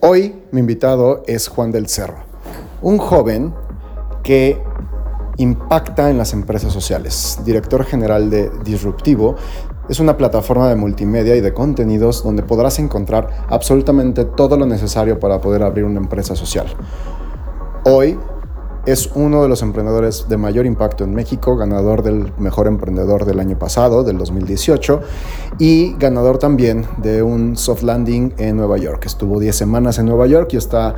Hoy mi invitado es Juan del Cerro, un joven que impacta en las empresas sociales, director general de Disruptivo. Es una plataforma de multimedia y de contenidos donde podrás encontrar absolutamente todo lo necesario para poder abrir una empresa social. Hoy es uno de los emprendedores de mayor impacto en México, ganador del mejor emprendedor del año pasado, del 2018, y ganador también de un soft landing en Nueva York. Estuvo 10 semanas en Nueva York y está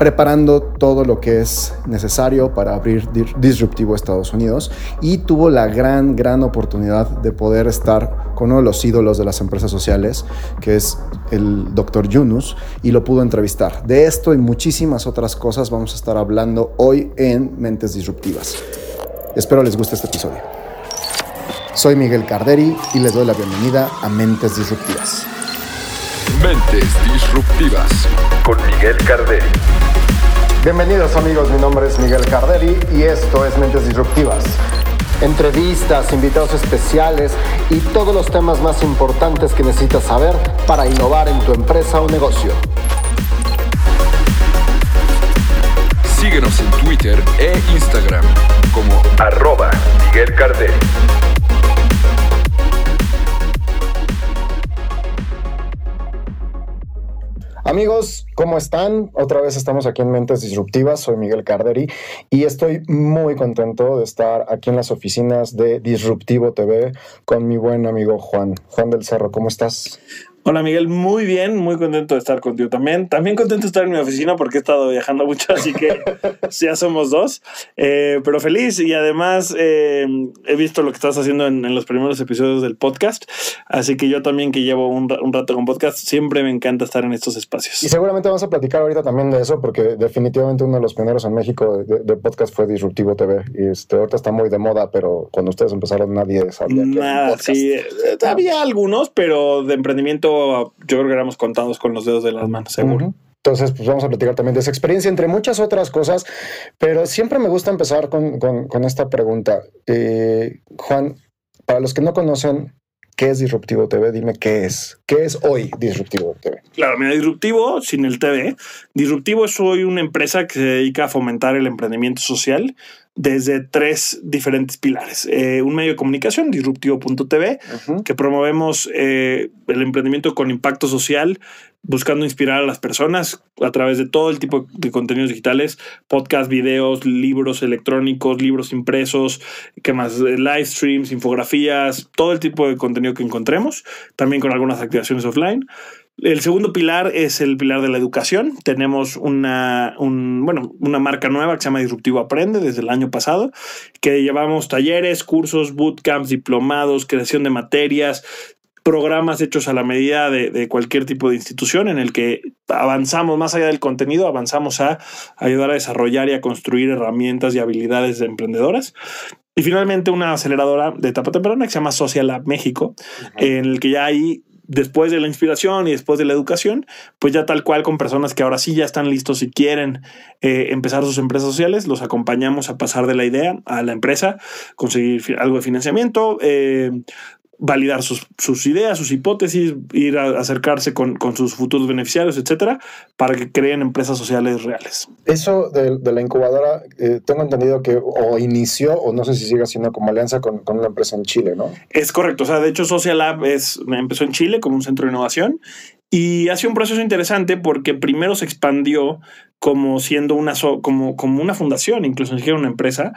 preparando todo lo que es necesario para abrir disruptivo Estados Unidos y tuvo la gran, gran oportunidad de poder estar con uno de los ídolos de las empresas sociales, que es el doctor Yunus, y lo pudo entrevistar. De esto y muchísimas otras cosas vamos a estar hablando hoy en Mentes Disruptivas. Espero les guste este episodio. Soy Miguel Carderi y les doy la bienvenida a Mentes Disruptivas. Mentes Disruptivas con Miguel Carderi. Bienvenidos amigos, mi nombre es Miguel Carderi y esto es Mentes Disruptivas. Entrevistas, invitados especiales y todos los temas más importantes que necesitas saber para innovar en tu empresa o negocio. Síguenos en Twitter e Instagram como arroba Miguel Carderi. Amigos, ¿cómo están? Otra vez estamos aquí en Mentes Disruptivas. Soy Miguel Carderi y estoy muy contento de estar aquí en las oficinas de Disruptivo TV con mi buen amigo Juan. Juan del Cerro, ¿cómo estás? Hola Miguel, muy bien, muy contento de estar contigo también. También contento de estar en mi oficina porque he estado viajando mucho, así que ya somos dos. Eh, pero feliz y además eh, he visto lo que estás haciendo en, los primeros episodios del podcast, así que yo también que llevo un, rato con podcast, siempre me encanta estar en estos espacios. Y seguramente vamos a platicar ahorita también de eso porque definitivamente uno de los primeros en México de, podcast fue Disruptivo TV y este, ahorita está muy de moda, pero cuando ustedes empezaron nadie sabía. Nada, sí, eh, había algunos, pero de emprendimiento yo creo que éramos contados con los dedos de las manos, seguro. Entonces, pues vamos a platicar también de esa experiencia, entre muchas otras cosas, pero siempre me gusta empezar con, con, esta pregunta. Eh, Juan, para los que no conocen, ¿qué es Disruptivo TV? Dime qué es. ¿Qué es hoy Disruptivo TV? Claro, mira, Disruptivo, sin el TV, Disruptivo es hoy una empresa que se dedica a fomentar el emprendimiento social desde tres diferentes pilares. Eh, un medio de comunicación, disruptivo.tv, que promovemos eh, el emprendimiento con impacto social, buscando inspirar a las personas a través de todo el tipo de contenidos digitales, podcast, videos, libros electrónicos, libros impresos, que más, eh, live streams, infografías, todo el tipo de contenido que encontremos, también con algunas activaciones offline. El segundo pilar es el pilar de la educación. Tenemos una, bueno, una marca nueva que se llama Disruptivo Aprende desde el año pasado, que llevamos talleres, cursos, bootcamps, diplomados, creación de materias, programas hechos a la medida de, cualquier tipo de institución en el que avanzamos más allá del contenido, avanzamos a ayudar a desarrollar y a construir herramientas y habilidades emprendedoras. Y finalmente una aceleradora de etapa temprana que se llama Social Lab México, en el que ya hay después de la inspiración y después de la educación, pues ya tal cual con personas que ahora sí ya están listos y quieren eh, empezar sus empresas sociales, los acompañamos a pasar de la idea a la empresa, conseguir algo de financiamiento, eh, validar sus, sus, ideas, sus hipótesis, ir a acercarse con, con, sus futuros beneficiarios, etcétera, para que creen empresas sociales reales. Eso de, de la incubadora, eh, tengo entendido que o inició, o no sé si sigue siendo como alianza con, con, una empresa en Chile, ¿no? Es correcto. O sea, de hecho, Social Lab es, empezó en Chile como un centro de innovación y ha sido un proceso interesante porque primero se expandió como siendo una, como, como una fundación, incluso ni siquiera una empresa,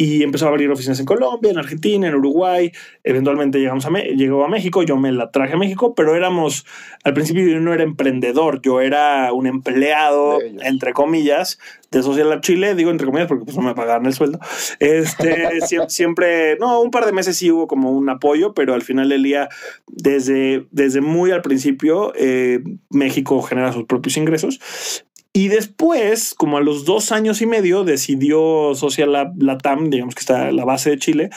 y empezó a abrir oficinas en Colombia, en Argentina, en Uruguay. Eventualmente llegamos a llegó a México, yo me la traje a México, pero éramos, al principio yo no era emprendedor, yo era un empleado, entre comillas, de Social Lab Chile, digo entre comillas porque pues no me pagaban el sueldo. Este, siempre, no, un par de meses sí hubo como un apoyo, pero al final del día, desde, desde muy al principio, eh, México genera sus propios ingresos y después, como a los dos años y medio, decidió Social Latam, digamos que está la base de Chile,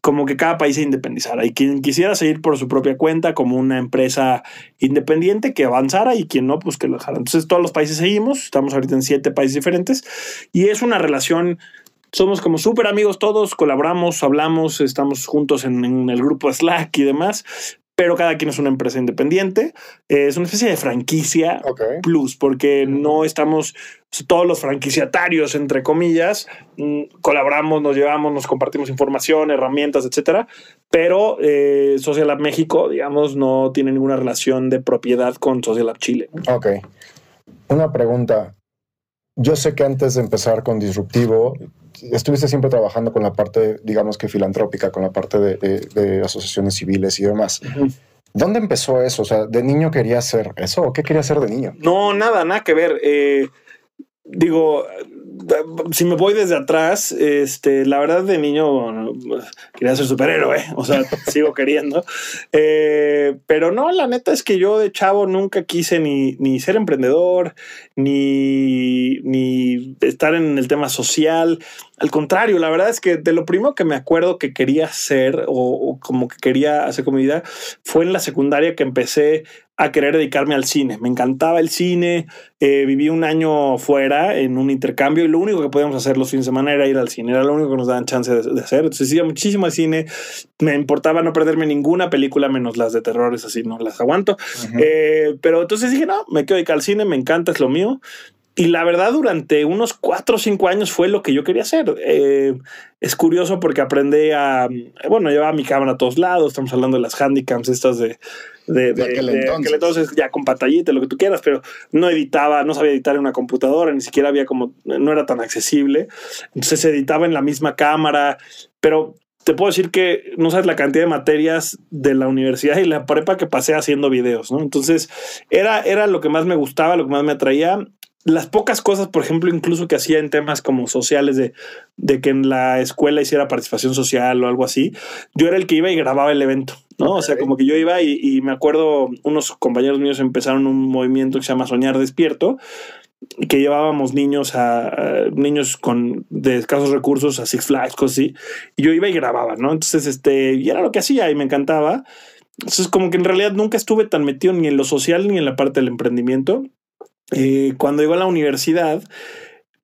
como que cada país se independizara. Y quien quisiera seguir por su propia cuenta como una empresa independiente que avanzara y quien no, pues que lo dejara. Entonces todos los países seguimos, estamos ahorita en siete países diferentes. Y es una relación somos como súper amigos todos, colaboramos, hablamos, estamos juntos en, en, el grupo Slack y demás, pero cada quien es una empresa independiente. Eh, es una especie de franquicia plus, porque no estamos todos los franquiciatarios, entre comillas, mm, colaboramos, nos llevamos, nos compartimos información, herramientas, etcétera. Pero eh, Social Lab México, digamos, no tiene ninguna relación de propiedad con Social Lab Chile. Ok. Una pregunta. Yo sé que antes de empezar con Disruptivo, estuviste siempre trabajando con la parte, digamos que filantrópica, con la parte de, asociaciones civiles y demás. ¿Dónde empezó eso? O sea, ¿de niño quería hacer eso o qué quería hacer de niño? No, nada, nada que ver. Eh, digo, si me voy desde atrás, este, la verdad de niño quería ser superhéroe, o sea, sigo queriendo. Eh, pero no, la neta es que yo de chavo nunca quise ni, ser emprendedor, ni, ni estar en el tema social. Al contrario, la verdad es que de lo primero que me acuerdo que quería hacer o, o como que quería hacer con mi vida fue en la secundaria que empecé a querer dedicarme al cine. Me encantaba el cine, eh, viví un año fuera en un intercambio y lo único que podíamos hacer los fines de semana era ir al cine, era lo único que nos daban chance de, hacer. Entonces iba muchísimo al cine, me importaba no perderme ninguna película menos las de terrores, así no las aguanto. Eh, pero entonces dije, no, me quiero dedicar al cine, me encanta, es lo mío. Y la verdad, durante unos cuatro o cinco años fue lo que yo quería hacer. Eh, es curioso porque aprendí a, bueno, llevaba mi cámara a todos lados, estamos hablando de las handicaps estas de, de, de, aquel, entonces. ya con pantallita, lo que tú quieras, pero no editaba, no sabía editar en una computadora, ni siquiera había como, no era tan accesible. Entonces se editaba en la misma cámara, pero te puedo decir que no sabes la cantidad de materias de la universidad y la prepa que pasé haciendo videos, ¿no? Entonces era, era lo que más me gustaba, lo que más me atraía las pocas cosas, por ejemplo, incluso que hacía en temas como sociales, de, de, que en la escuela hiciera participación social o algo así, yo era el que iba y grababa el evento, ¿no? O sea, como que yo iba y, me acuerdo, unos compañeros míos empezaron un movimiento que se llama Soñar Despierto, que llevábamos niños a, niños con de escasos recursos a Six Flags, cosas así, y yo iba y grababa, ¿no? Entonces, este, y era lo que hacía y me encantaba. Entonces, como que en realidad nunca estuve tan metido ni en lo social ni en la parte del emprendimiento. Eh, cuando llegó a la universidad,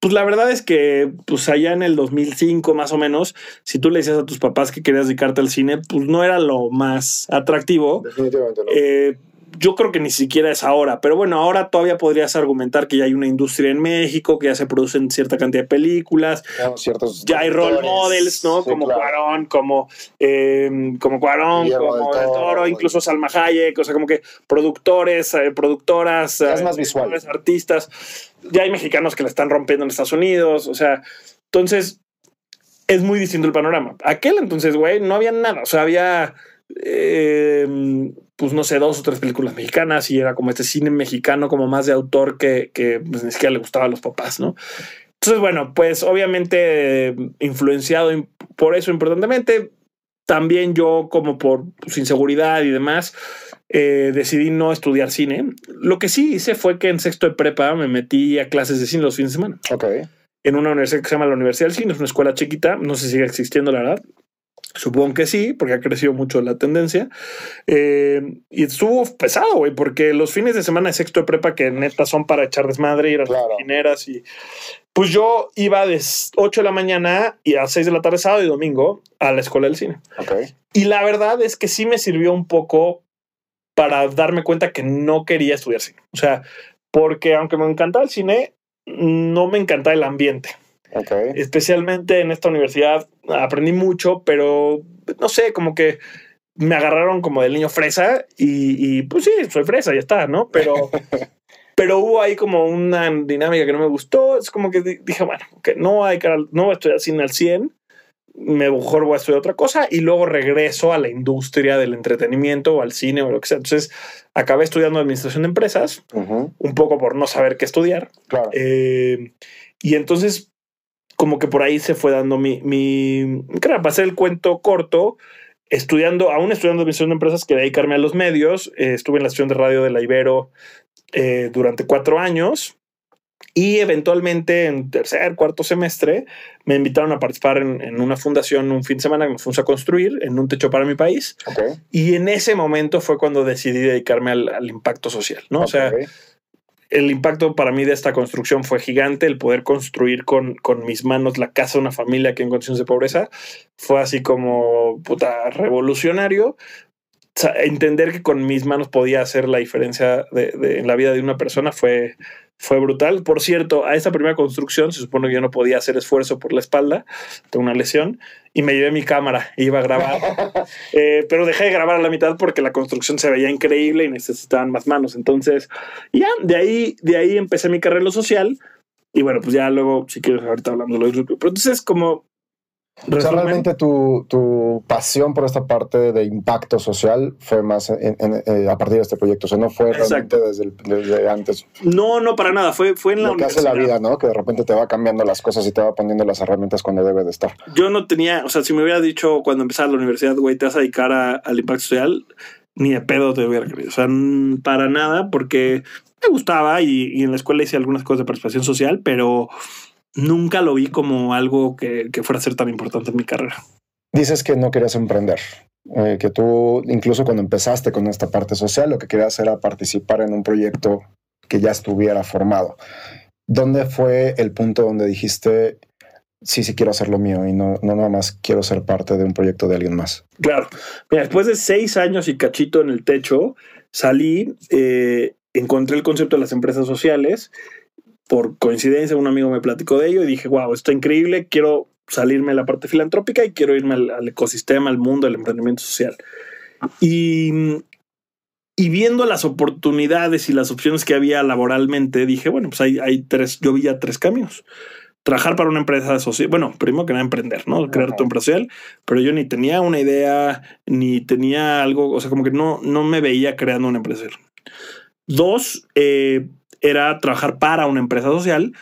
pues la verdad es que, pues allá en el 2005 más o menos, si tú le decías a tus papás que querías dedicarte al cine, pues no era lo más atractivo. Definitivamente no. Eh, yo creo que ni siquiera es ahora, pero bueno, ahora todavía podrías argumentar que ya hay una industria en México, que ya se producen cierta cantidad de películas, ya hay role models, ¿no? como Cuarón, como, eh, como Cuarón, como Del Toro, incluso Salma Hayek, o sea, como que productores, eh, productoras, es más visual. artistas, ya hay mexicanos que la están rompiendo en Estados Unidos, o sea, entonces es muy distinto el panorama. Aquel entonces, güey, no había nada, o sea, había... Eh, pues no sé, dos o tres películas mexicanas y era como este cine mexicano como más de autor que, que pues, ni siquiera le gustaba a los papás, ¿no? Entonces, bueno, pues obviamente influenciado por eso importantemente, también yo como por pues, inseguridad y demás, eh, decidí no estudiar cine. Lo que sí hice fue que en sexto de prepa me metí a clases de cine los fines de semana. Ok. En una universidad que se llama la Universidad del Cine, es una escuela chiquita, no sé si sigue existiendo la verdad, Supongo que sí, porque ha crecido mucho la tendencia. Eh, y estuvo pesado, güey, porque los fines de semana de sexto de prepa, que neta son para echar desmadre, ir a las mineras y. Pues yo iba de 8 de la mañana y a 6 de la tarde, sábado y domingo, a la escuela del cine. Y la verdad es que sí me sirvió un poco para darme cuenta que no quería estudiar cine. O sea, porque aunque me encantaba el cine, no me encantaba el ambiente. Especialmente en esta universidad aprendí mucho, pero no sé, como que me agarraron como del niño fresa y, pues sí, soy fresa, ya está, ¿no? Pero, pero hubo ahí como una dinámica que no me gustó. Es como que dije, bueno, que no, hay que, no voy a estudiar cine al 100, mejor voy a estudiar otra cosa y luego regreso a la industria del entretenimiento o al cine o lo que sea. Entonces acabé estudiando administración de empresas, un poco por no saber qué estudiar. Eh, y entonces como que por ahí se fue dando mi, mi claro, para hacer el cuento corto, estudiando, aún estudiando administración de empresas, quería dedicarme a los medios. Eh, estuve en la estación de radio de la Ibero eh, durante cuatro años y eventualmente en tercer, cuarto semestre me invitaron a participar en, una fundación un fin de semana que me fuimos a construir en un techo para mi país. Y en ese momento fue cuando decidí dedicarme al, impacto social, ¿no? O sea, el impacto para mí de esta construcción fue gigante, el poder construir con, con, mis manos la casa de una familia que en condiciones de pobreza fue así como puta revolucionario. Entender que con mis manos podía hacer la diferencia de, en la vida de una persona fue, fue brutal. Por cierto, a esa primera construcción se supone que yo no podía hacer esfuerzo por la espalda, tengo una lesión, y me llevé mi cámara, iba a grabar, eh, pero dejé de grabar a la mitad porque la construcción se veía increíble y necesitaban más manos. Entonces, ya, de ahí, de ahí empecé mi carrera social. Y bueno, pues ya luego, si quieres, ahorita hablando de lo Pero entonces, como o sea, realmente tu, tu, pasión por esta parte de impacto social fue más en, eh, a partir de este proyecto. O sea, no fue realmente desde, desde, antes. No, no, para nada. Fue, fue en la Lo que hace la vida, ¿no? Que de repente te va cambiando las cosas y te va poniendo las herramientas cuando debe de estar. Yo no tenía, o sea, si me hubiera dicho cuando empezaba la universidad, güey, te vas a dedicar al impacto social, ni de pedo te hubiera querido. O sea, para nada, porque me gustaba y, y en la escuela hice algunas cosas de participación social, pero nunca lo vi como algo que, fuera a ser tan importante en mi carrera. Dices que no querías emprender, eh, que tú incluso cuando empezaste con esta parte social lo que querías era participar en un proyecto que ya estuviera formado. ¿Dónde fue el punto donde dijiste, sí, sí quiero hacer lo mío y no, no nada más quiero ser parte de un proyecto de alguien más? Claro. después de seis años y cachito en el techo, salí, eh, encontré el concepto de las empresas sociales por coincidencia, un amigo me platicó de ello y dije, wow, esto es increíble, quiero salirme de la parte filantrópica y quiero irme al, ecosistema, al mundo del emprendimiento social. Y, y, viendo las oportunidades y las opciones que había laboralmente, dije, bueno, pues hay, hay tres, yo vi ya tres caminos. Trabajar para una empresa social, bueno, primero que nada emprender, ¿no? Crear tu empresa social, pero yo ni tenía una idea, ni tenía algo, o sea, como que no, no me veía creando una empresa. Dos, eh, era trabajar para una empresa social,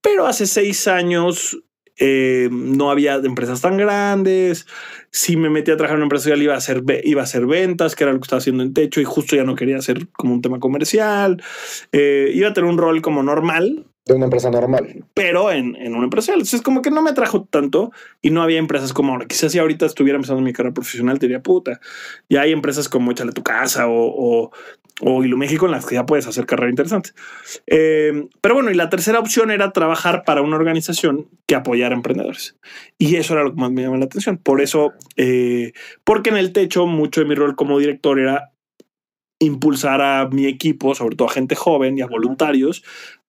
pero hace seis años eh, no había empresas tan grandes. Si me metí a trabajar en una empresa social, iba a, hacer, iba a ventas, que era lo que estaba haciendo en techo, y justo ya no quería hacer como un tema comercial. Eh, iba a tener un rol como normal, de una empresa normal. Pero en, en una empresa. Entonces, como que no me atrajo tanto y no había empresas como ahora. Quizás si ahorita estuviera empezando mi carrera profesional, te diría puta. Ya hay empresas como Échale tu casa o, o, o México en las que ya puedes hacer carrera interesante. Eh, pero bueno, y la tercera opción era trabajar para una organización que apoyara a emprendedores. Y eso era lo que más me llamó la atención. Por eso, eh, porque en el techo, mucho de mi rol como director era impulsar a mi equipo, sobre todo a gente joven y a voluntarios,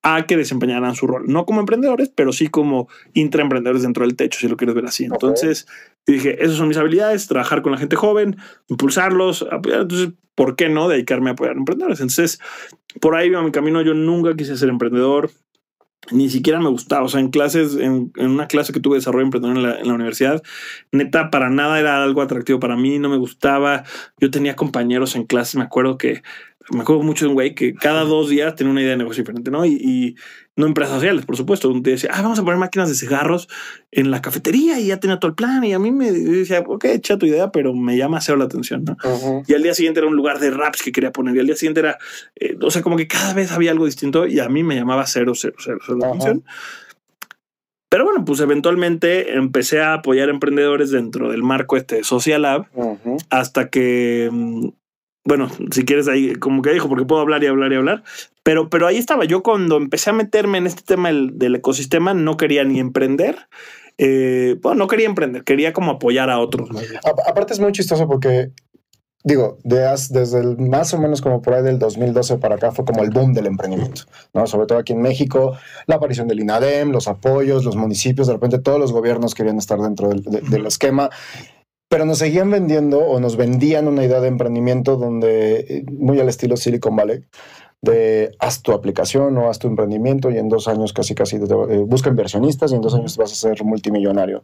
a que desempeñaran su rol. No como emprendedores, pero sí como intraemprendedores dentro del techo, si lo quieres ver así. Entonces dije, esas son mis habilidades, trabajar con la gente joven, impulsarlos, apoyar. Entonces, ¿por qué no dedicarme a apoyar a emprendedores? Entonces, por ahí va mi camino. Yo nunca quise ser emprendedor ni siquiera me gustaba. O sea, en clases, en, una clase que tuve de desarrollo emprendedor en la, en la, universidad, neta, para nada era algo atractivo para mí, no me gustaba. Yo tenía compañeros en clases, me acuerdo que me acuerdo mucho de un güey que cada dos días tenía una idea de negocio diferente, ¿no? Y, no empresas sociales, por supuesto. Un día decía, ah, vamos a poner máquinas de cigarros en la cafetería y ya tenía todo el plan. Y a mí me decía, ok, echa tu idea, pero me llama cero la atención, ¿no? Y al día siguiente era un lugar de raps que quería poner. Y al día siguiente era, eh, o sea, como que cada vez había algo distinto y a mí me llamaba cero, cero, cero, cero la atención. Pero bueno, pues eventualmente empecé a apoyar emprendedores dentro del marco este de Social Lab hasta que mm, bueno, si quieres ahí, como que dijo, porque puedo hablar y hablar y hablar, pero, pero ahí estaba. Yo cuando empecé a meterme en este tema del, ecosistema, no quería ni emprender. Eh, bueno, no quería emprender, quería como apoyar a otros. aparte es muy chistoso porque, digo, desde el, más o menos como por ahí del 2012 para acá fue como el boom del emprendimiento, ¿no? Sobre todo aquí en México, la aparición del INADEM, los apoyos, los municipios, de repente todos los gobiernos querían estar dentro del, del esquema pero nos seguían vendiendo o nos vendían una idea de emprendimiento donde, eh, muy al estilo Silicon Valley, de haz tu aplicación o haz tu emprendimiento y en dos años casi casi eh, busca inversionistas y en dos años vas a ser multimillonario.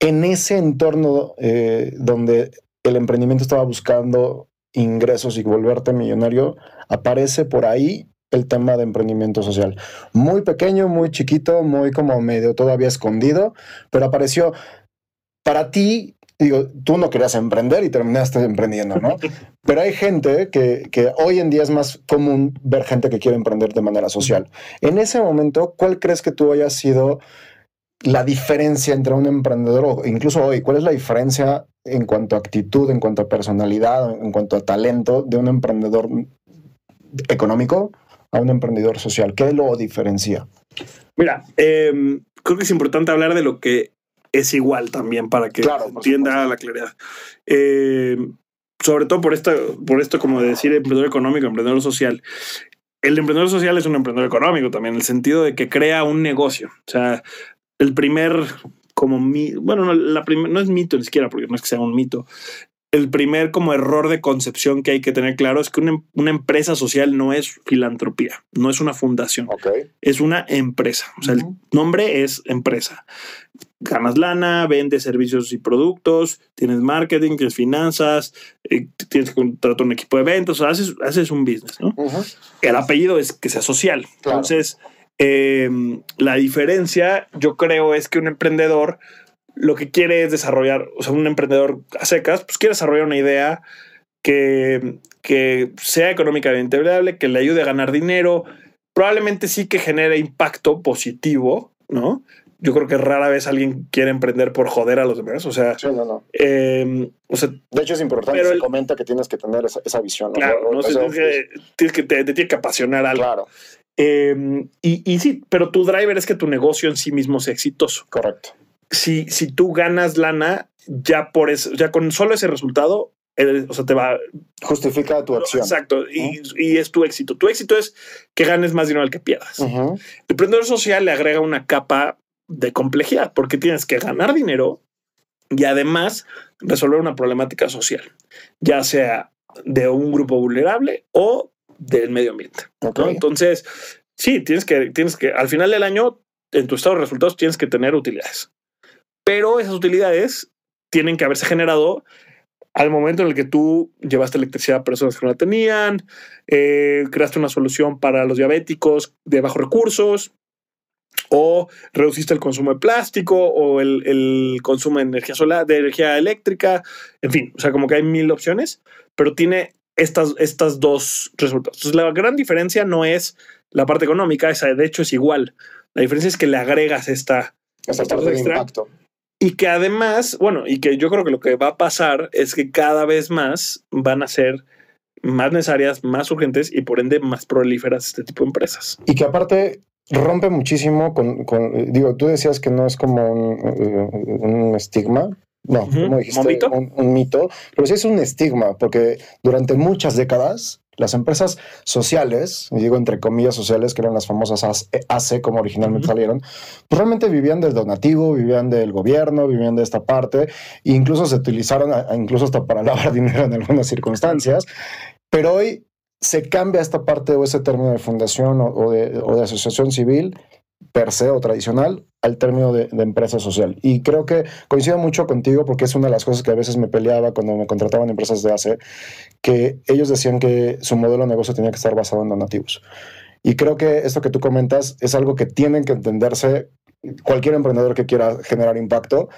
En ese entorno eh, donde el emprendimiento estaba buscando ingresos y volverte millonario, aparece por ahí el tema de emprendimiento social. Muy pequeño, muy chiquito, muy como medio todavía escondido, pero apareció. Para ti, digo, tú no querías emprender y terminaste emprendiendo, ¿no? Pero hay gente que, que, hoy en día es más común ver gente que quiere emprender de manera social. En ese momento, ¿cuál crees que tú hayas sido la diferencia entre un emprendedor o incluso hoy? ¿Cuál es la diferencia en cuanto a actitud, en cuanto a personalidad, en cuanto a talento de un emprendedor económico a un emprendedor social? ¿Qué lo diferencia? Mira, em, creo que es importante hablar de lo que es igual también para que entienda la claridad. Eh, sobre todo por esta, por esto como de decir emprendedor económico, emprendedor social. El emprendedor social es un emprendedor económico también, en el sentido de que crea un negocio. O sea, el primer como mi, bueno, no, la no es mito ni siquiera, porque no es que sea un mito. El primer como error de concepción que hay que tener claro es que una, una empresa social no es filantropía, no es una fundación, es una empresa. O sea, el nombre es empresa. Ganas lana, vendes servicios y productos, tienes marketing, tienes finanzas, eh, tienes que contratar un equipo de ventas, o sea, haces, haces un business, ¿no? Ujú. el apellido es que sea social. Claro. Entonces, eh, la diferencia, yo creo, es que un emprendedor lo que quiere es desarrollar, o sea, un emprendedor a secas, pues quiere desarrollar una idea que, que sea económicamente viable, que le ayude a ganar dinero, probablemente sí que genere impacto positivo, ¿no? Yo creo que rara vez alguien quiere emprender por joder a los demás, o sea, Sí, no, no. eh, o sea, De hecho, es importante, Pero se el- comenta que tienes que tener esa, esa visión. claro, no o sé, sea, tienes que, tienes que- te, te tiene que apasionar algo. Claro, Eh, y, y sí, pero tu driver es que tu negocio en sí mismo sea exitoso. correcto. Si, si tú ganas lana, ya por eso, ya con solo ese resultado, o sea, te va. Justifica tu acción. Exacto. Y, y es tu éxito. Tu éxito es que ganes más dinero al que pierdas. El emprendedor social le agrega una capa de complejidad porque tienes que ganar dinero y además resolver una problemática social, ya sea de un grupo vulnerable o del medio ambiente. Entonces, sí, tienes que, tienes que, al final del año, en tu estado de resultados, tienes que tener utilidades. Pero esas utilidades tienen que haberse generado al momento en el que tú llevaste electricidad a personas que no la tenían, eh, creaste una solución para los diabéticos de bajos recursos, o reduciste el consumo de plástico, o el, el consumo de energía solar, de energía eléctrica, en fin, o sea, como que hay mil opciones, pero tiene estas, estas dos resultados. Entonces, la gran diferencia no es la parte económica, esa de hecho es igual. La diferencia es que le agregas esta, esta parte de extra impacto. y que además, bueno, y que yo creo que lo que va a pasar es que cada vez más van a ser más necesarias, más urgentes y por ende más prolíferas este tipo de empresas. Y que aparte rompe muchísimo con, con- digo, tú decías que no es como un, eh, un estigma. No, como dijiste, ¿un mito? Un, un mito, pero sí es un estigma, porque durante muchas décadas las empresas sociales, y digo entre comillas sociales, que eran las famosas ACE, AC, como originalmente salieron, pues realmente vivían del donativo, vivían del gobierno, vivían de esta parte, e incluso se utilizaron a- a- incluso hasta para lavar dinero en algunas circunstancias, pero hoy se cambia esta parte o ese término de fundación o, de, asociación civil per se o tradicional al término de, empresa social. Y creo que coincido mucho contigo porque es una de las cosas que a veces me peleaba cuando me contrataban empresas de ACE, que ellos decían que su modelo de negocio tenía que estar basado en donativos. Y creo que esto que tú comentas es algo que tienen que entenderse cualquier emprendedor que quiera generar impacto,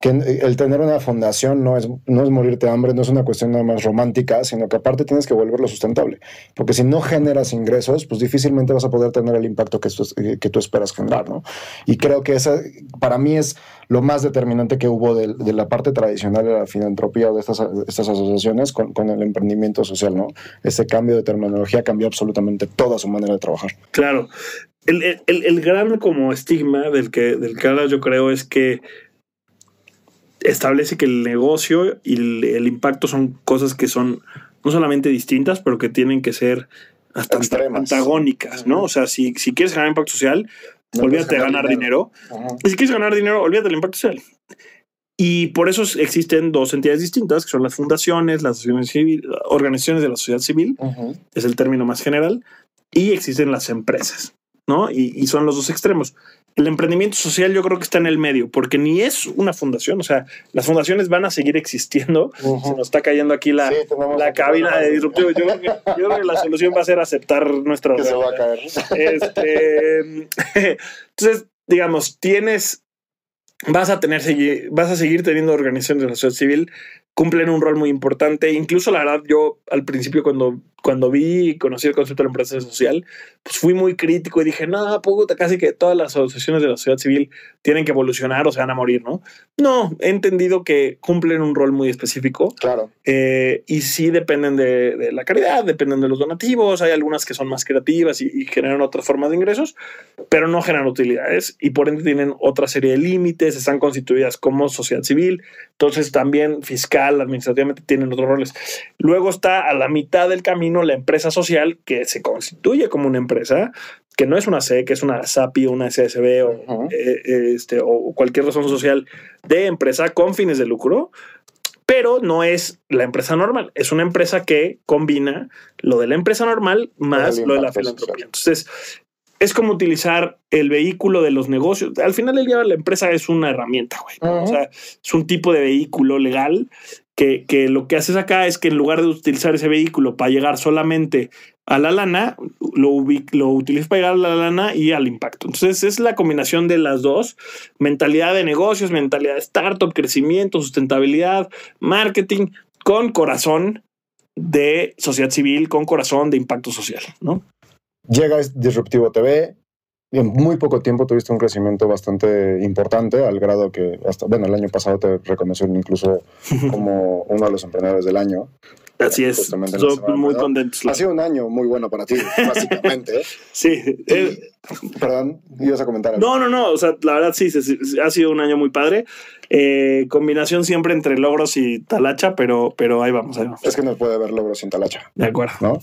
que el tener una fundación no es, no es morirte de hambre, no es una cuestión nada más romántica, sino que aparte tienes que volverlo sustentable. Porque si no generas ingresos, pues difícilmente vas a poder tener el impacto que, tú- que tú esperas generar, ¿no? Y creo que esa, para mí es lo más determinante que hubo de, la parte tradicional de la filantropía o de estas, estas asociaciones con, el emprendimiento social, ¿no? Este cambio de terminología cambió absolutamente toda su manera de trabajar. Claro. El, el- gran como estigma del que, del que hablas, yo creo, es que establece que el negocio y el, el impacto son cosas que son no solamente distintas, pero que tienen que ser hasta Extremas. antagónicas, ¿no? O sea, si, si quieres generar impacto social, No olvídate de ganar dinero. Y si quieres ganar dinero, olvídate del impacto social. Y por eso existen dos entidades distintas, que son las fundaciones, las organizaciones de la sociedad civil, es el término más general, y existen las empresas, ¿no? Y, y son los dos extremos. El emprendimiento social yo creo que está en el medio, porque ni es una fundación, o sea, las fundaciones van a seguir existiendo. Se nos está cayendo aquí la, Sí, la cabina de disruptivo. Yo, creo que- yo creo que la solución va a ser aceptar nuestra... que se va a caer. Este, entonces, digamos, tienes, vas a tener, vas a seguir teniendo organizaciones de la sociedad civil, cumplen un rol muy importante. Incluso, la verdad, yo al principio cuando cuando vi y conocí el concepto de la empresa social, pues fui muy crítico y dije, no, puta, casi que todas las asociaciones de la sociedad civil tienen que evolucionar o se van a morir, ¿no? No, he entendido que cumplen un rol muy específico. Claro. Eh, y sí dependen de, de, la caridad, dependen de los donativos, hay algunas que son más creativas y, y, generan otras formas de ingresos, pero no generan utilidades y por ende tienen otra serie de límites, están constituidas como sociedad civil, entonces también fiscal, administrativamente tienen otros roles. Luego está a la mitad del camino la empresa social que se constituye como una empresa, que no es una C, que es una SAPI, una SSB o, uh -huh. eh, este, o cualquier razón social de empresa con fines de lucro, pero no es la empresa normal, es una empresa que combina lo de la empresa normal más lo de la filantropía. Entonces, es como utilizar el vehículo de los negocios. Al final del día, la empresa es una herramienta, güey. Uh -huh. O sea, es un tipo de vehículo legal que, que, lo que haces acá es que en lugar de utilizar ese vehículo para llegar solamente a la lana, lo, lo utilizas para llegar a la lana y al impacto. Entonces es la combinación de las dos, mentalidad de negocios, mentalidad de startup, crecimiento, sustentabilidad, marketing, con corazón de sociedad civil, con corazón de impacto social, ¿no? Llega Disruptivo TV, en muy poco tiempo tuviste un crecimiento bastante importante, al grado que hasta, bueno, el año pasado te reconocieron incluso como uno de los emprendedores del año. Así es, Estoy muy contento. Ha sido un año muy bueno para ti, básicamente. sí. Y, perdón, ibas a comentar algo. No, no, no, o sea, la verdad sí, ha sido un año muy padre. Eh, combinación siempre entre logros y talacha, pero, pero ahí vamos, ahí vamos. Es que no puede haber logros sin talacha. De acuerdo. ¿no?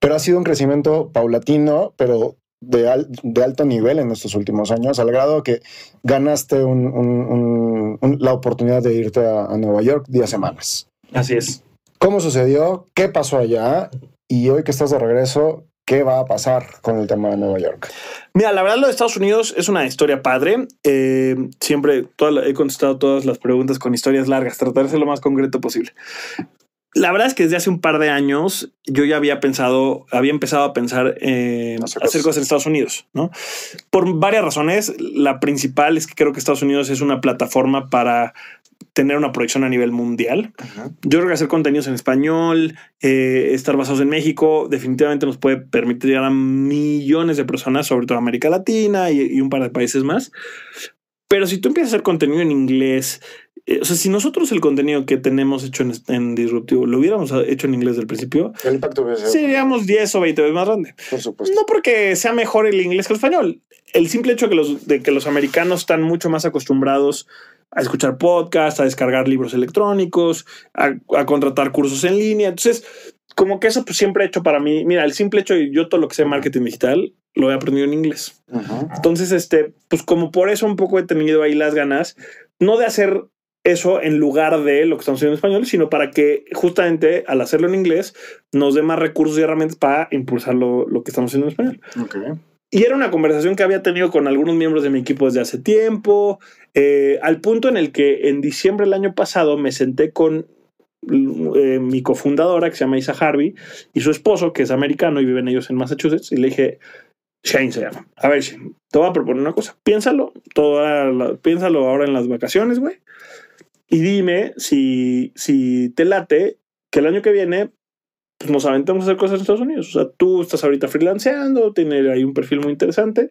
Pero ha sido un crecimiento paulatino, pero de, al, de, alto nivel en estos últimos años, al grado que ganaste un, un, un, la oportunidad de irte a, a, Nueva York 10 semanas. Así es. ¿Cómo sucedió? ¿Qué pasó allá? Y hoy que estás de regreso, ¿qué va a pasar con el tema de Nueva York? Mira, la verdad lo de Estados Unidos es una historia padre. Eh, siempre toda la, he contestado todas las preguntas con historias largas, tratar de ser lo más concreto posible. La verdad es que desde hace un par de años yo ya había pensado, había empezado a pensar en hacer, cosas en Estados Unidos, ¿no? Por varias razones. La principal es que creo que Estados Unidos es una plataforma para tener una proyección a nivel mundial. Yo creo que hacer contenidos en español, eh, estar basados en México, definitivamente nos puede permitir llegar a millones de personas, sobre todo América Latina y, y un par de países más. Pero si tú empiezas a hacer contenido en inglés, o sea, si nosotros el contenido que tenemos hecho en, en, Disruptivo lo hubiéramos hecho en inglés del principio, el impacto seríamos 10 o 20 veces más grande. Por supuesto. No porque sea mejor el inglés que el español. El simple hecho de que los, de que los americanos están mucho más acostumbrados a escuchar podcasts, a descargar libros electrónicos, a, a contratar cursos en línea. Entonces, como que eso pues, siempre ha hecho para mí, mira, el simple hecho de yo todo lo que sé de marketing digital lo he aprendido en inglés. Uh -huh. Entonces, este, pues como por eso un poco he tenido ahí las ganas, no de hacer eso en lugar de lo que estamos haciendo en español, sino para que justamente al hacerlo en inglés nos dé más recursos y herramientas para impulsar lo, lo que estamos haciendo en español. Okay. Y era una conversación que había tenido con algunos miembros de mi equipo desde hace tiempo, eh, al punto en el que en diciembre del año pasado me senté con eh, mi cofundadora, que se llama Isa Harvey, y su esposo, que es americano y viven ellos en Massachusetts, y le dije, Shane se llama, a ver, Shane, te voy a proponer una cosa, piénsalo, toda la, piénsalo ahora en las vacaciones, güey, y dime si, si te late que el año que viene pues nos aventamos a hacer cosas en Estados Unidos. O sea, tú estás ahorita freelanceando, tienes ahí un perfil muy interesante.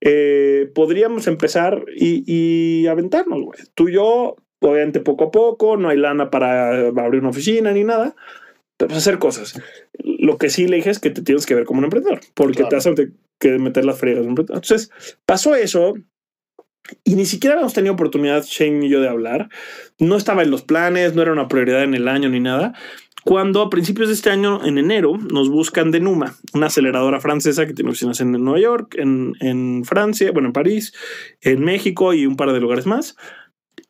Eh, podríamos empezar y, y aventarnos, güey. Tú y yo, obviamente poco a poco, no hay lana para abrir una oficina ni nada, pero pues hacer cosas. Lo que sí le dije es que te tienes que ver como un emprendedor, porque claro. te vas a que meter las fregas. Entonces, pasó eso, y ni siquiera habíamos tenido oportunidad, Shane y yo, de hablar. No estaba en los planes, no era una prioridad en el año ni nada. Cuando a principios de este año, en enero, nos buscan de Numa, una aceleradora francesa que tiene oficinas en Nueva York, en, Francia, bueno, en París, en México y un par de lugares más.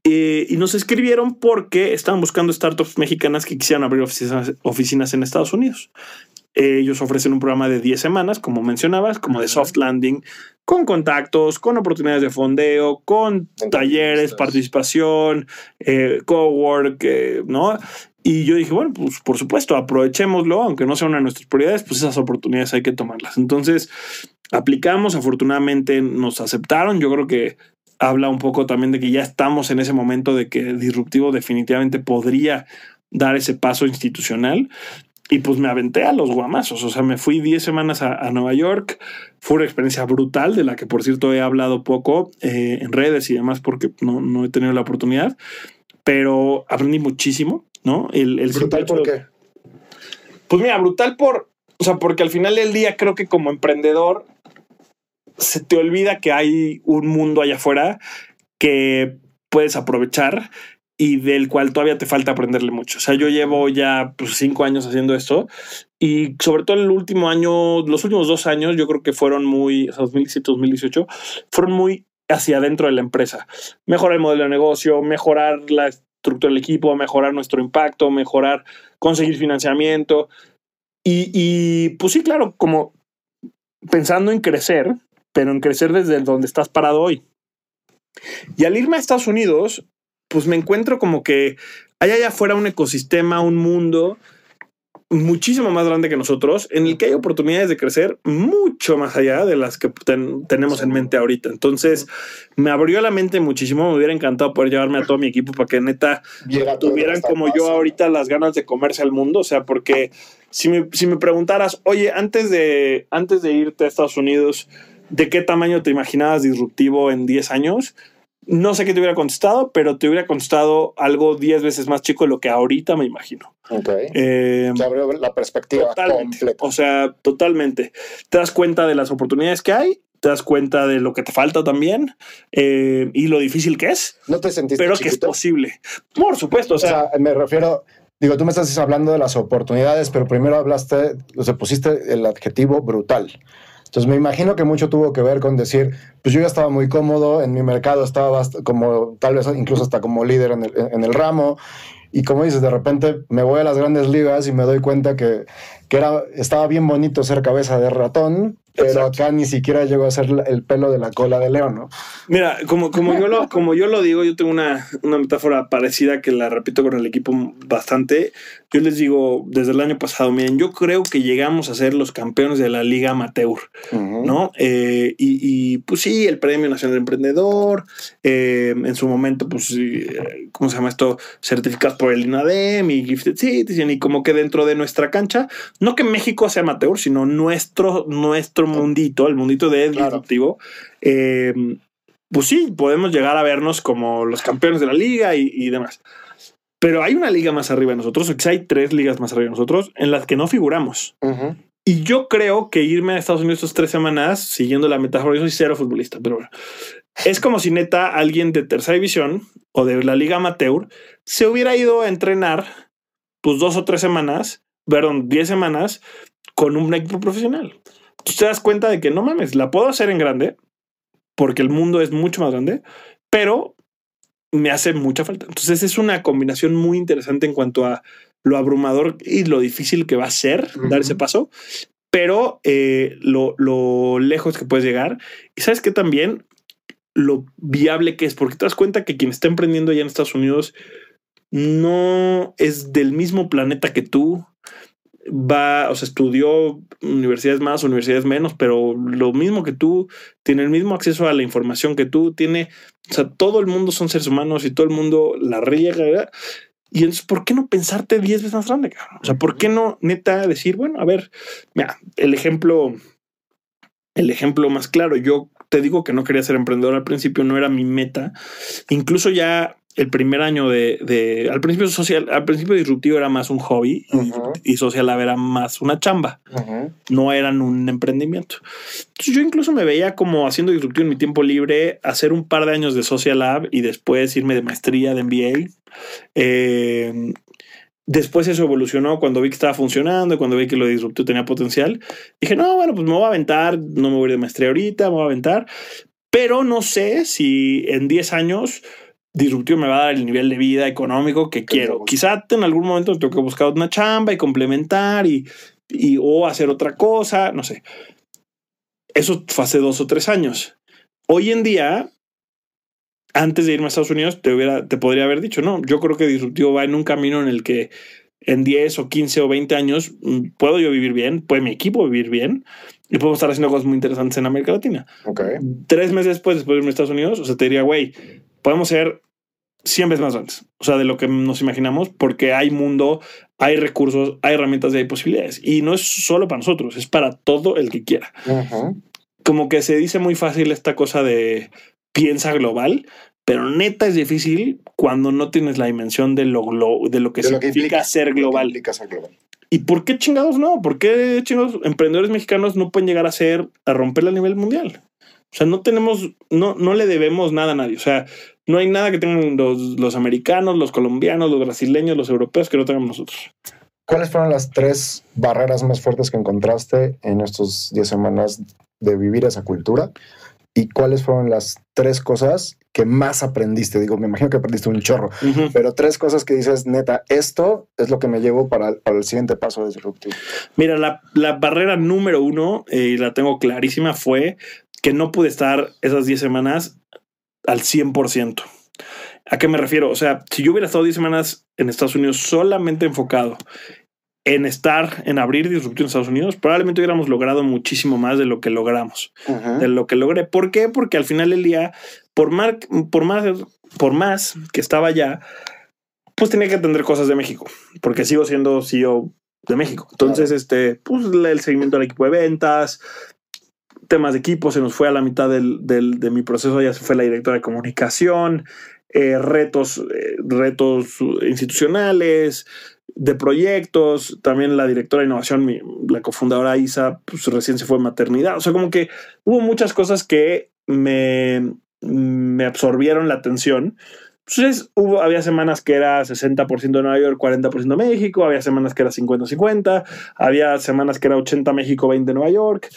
Eh, y nos escribieron porque estaban buscando startups mexicanas que quisieran abrir oficinas, oficinas en Estados Unidos. Ellos ofrecen un programa de 10 semanas, como mencionabas, como de soft landing, con contactos, con oportunidades de fondeo, con talleres, participación, eh, cowork, eh, ¿no? Y yo dije, bueno, pues por supuesto, aprovechémoslo, aunque no sea una de nuestras prioridades, pues esas oportunidades hay que tomarlas. Entonces, aplicamos, afortunadamente nos aceptaron, yo creo que habla un poco también de que ya estamos en ese momento de que Disruptivo definitivamente podría dar ese paso institucional. Y pues me aventé a los guamazos. O sea, me fui 10 semanas a, Nueva York. Fue una experiencia brutal, de la que por cierto he hablado poco eh, en redes y demás, porque no, no, he tenido la oportunidad. Pero aprendí muchísimo, ¿no? El, el ¿Brutal por qué? Pues mira, brutal por. O sea, porque al final del día creo que como emprendedor se te olvida que hay un mundo allá afuera que puedes aprovechar y del cual todavía te falta aprenderle mucho. O sea, yo llevo ya pues, cinco años haciendo esto y sobre todo el último año, los últimos dos años, yo creo que fueron muy, o sea, 2017, 2018, fueron muy hacia adentro de la empresa. Mejorar el modelo de negocio, mejorar la estructura del equipo, mejorar nuestro impacto, mejorar, conseguir financiamiento. Y, y pues sí, claro, como pensando en crecer, pero en crecer desde donde estás parado hoy. Y al irme a Estados Unidos, pues me encuentro como que hay allá afuera un ecosistema, un mundo muchísimo más grande que nosotros, en el que hay oportunidades de crecer mucho más allá de las que tenemos en mente ahorita. Entonces, me abrió la mente muchísimo. Me hubiera encantado poder llevarme a todo mi equipo para que neta tuvieran como yo ahorita las ganas de comerse al mundo. O sea, porque si me, si me preguntaras, oye, antes de, antes de irte a Estados Unidos, ¿de qué tamaño te imaginabas disruptivo en 10 años? No sé qué te hubiera contestado, pero te hubiera contestado algo 10 veces más chico de lo que ahorita me imagino. Ok. Eh, abrió la perspectiva completa. O sea, totalmente. Te das cuenta de las oportunidades que hay, te das cuenta de lo que te falta también eh, y lo difícil que es. No te sentiste Pero que es posible. Por supuesto. O sea, me refiero, digo, tú me estás hablando de las oportunidades, pero primero hablaste, o sea, pusiste el adjetivo brutal. Entonces me imagino que mucho tuvo que ver con decir, pues yo ya estaba muy cómodo, en mi mercado estaba como tal vez incluso hasta como líder en el, en el ramo. Y como dices, de repente me voy a las grandes ligas y me doy cuenta que, que era, estaba bien bonito ser cabeza de ratón, pero acá ni siquiera llegó a ser el pelo de la cola de león, ¿no? Mira, como, como, yo, lo, como yo lo digo, yo tengo una, una metáfora parecida que la repito con el equipo bastante. Yo les digo desde el año pasado, miren, yo creo que llegamos a ser los campeones de la Liga Amateur, ¿no? Eh, y, pues sí, el Premio Nacional de Emprendedor, eh, en su momento, pues, ¿cómo se llama esto? Certificados por el INADEM y Gifted Citizen, y como que dentro de nuestra cancha, no que México sea amateur, sino nuestro, nuestro mundito, el mundito de disruptivo, eh, pues sí, podemos llegar a vernos como los campeones de la liga y, demás. Pero hay una liga más arriba de nosotros, o quizá hay tres ligas más arriba de nosotros, en las que no figuramos. Y yo creo que irme a Estados Unidos estas tres semanas, siguiendo la metáfora, yo soy cero futbolista, pero bueno, es como si neta alguien de tercera división o de la liga amateur se hubiera ido a entrenar pues dos o tres semanas, perdón, diez semanas con un equipo profesional. Tú te das cuenta de que no mames, la puedo hacer en grande porque el mundo es mucho más grande, pero me hace mucha falta. Entonces es una combinación muy interesante en cuanto a lo abrumador y lo difícil que va a ser dar ese paso, pero eh, lo, lo, lejos que puedes llegar. Y sabes que también lo viable que es, porque te das cuenta que quien está emprendiendo allá en Estados Unidos no es del mismo planeta que tú, va, o sea, estudió universidades más, universidades menos, pero lo mismo que tú, tiene el mismo acceso a la información que tú, tiene, o sea, todo el mundo son seres humanos y todo el mundo la riega. Y entonces, ¿por qué no pensarte 10 veces más grande? O sea, ¿por qué no neta decir, bueno, a ver, mira, el ejemplo, el ejemplo más claro, yo te digo que no quería ser emprendedor al principio, no era mi meta. Incluso ya el primer año de, al principio social, al principio disruptivo era más un hobby y, Social Lab era más una chamba. No eran un emprendimiento. Entonces yo incluso me veía como haciendo disruptivo en mi tiempo libre, hacer un par de años de Social Lab y después irme de maestría de MBA. Eh, después eso evolucionó cuando vi que estaba funcionando, cuando vi que lo disruptivo tenía potencial. Dije, no, bueno, pues me voy a aventar, no me voy a ir de maestría ahorita, me voy a aventar. Pero no sé si en 10 años disruptivo me va a dar el nivel de vida económico que quiero. Quizá en algún momento tengo que buscar una chamba y complementar y, y o hacer otra cosa, no sé. Eso fue hace dos o tres años. Hoy en día, antes de irme a Estados Unidos, te, hubiera, te podría haber dicho, no, yo creo que Disruptivo va en un camino en el que en 10 o 15 o 20 años mm, puedo yo vivir bien, puede mi equipo vivir bien y podemos estar haciendo cosas muy interesantes en América Latina. Okay. Tres meses después, después de irme a Estados Unidos, o sea, te diría, güey, podemos ser 100 veces más grandes, o sea, de lo que nos imaginamos, porque hay mundo, hay recursos, hay herramientas y hay posibilidades. Y no es solo para nosotros, es para todo el que quiera. Como que se dice muy fácil esta cosa de piensa global, pero neta es difícil cuando no tienes la dimensión de lo, de lo que significa ser global. ¿Y por qué chingados no? ¿Por qué chingados emprendedores mexicanos no pueden llegar a ser, a romper a nivel mundial? O sea, no tenemos, no, no le debemos nada a nadie. O sea, no hay nada que tengan los, los americanos, los colombianos, los brasileños, los europeos que no tengamos nosotros. ¿Cuáles fueron las tres barreras más fuertes que encontraste en estos 10 semanas de vivir esa cultura? ¿Y cuáles fueron las tres cosas que más aprendiste? Digo, me imagino que aprendiste un chorro, pero tres cosas que dices, neta, esto es lo que me llevo para, el siguiente paso de disruptivo. Mira, la, la barrera número uno, eh, y la tengo clarísima, fue que no pude estar esas 10 semanas al 100%. ¿A qué me refiero? O sea, si yo hubiera estado 10 semanas en Estados Unidos solamente enfocado en estar, en abrir disrupción en Estados Unidos, probablemente hubiéramos logrado muchísimo más de lo que logramos, de lo que logré. ¿Por qué? Porque al final del día, por, por, más, por más que estaba allá, pues tenía que atender cosas de México, porque sigo siendo CEO de México. Entonces, este, pues el seguimiento del equipo de ventas, temas de equipo, se nos fue a la mitad del, de mi proceso, ya se fue la directora de comunicación, eh, retos, eh, retos institucionales, de proyectos, también la directora de innovación, la cofundadora Isa, pues recién se fue a maternidad, o sea, como que hubo muchas cosas que me, me absorbieron la atención. Entonces, hubo, había semanas que era 60% de Nueva York, 40% México, había semanas que era 50-50, había semanas que era 80 México, 20 Nueva York,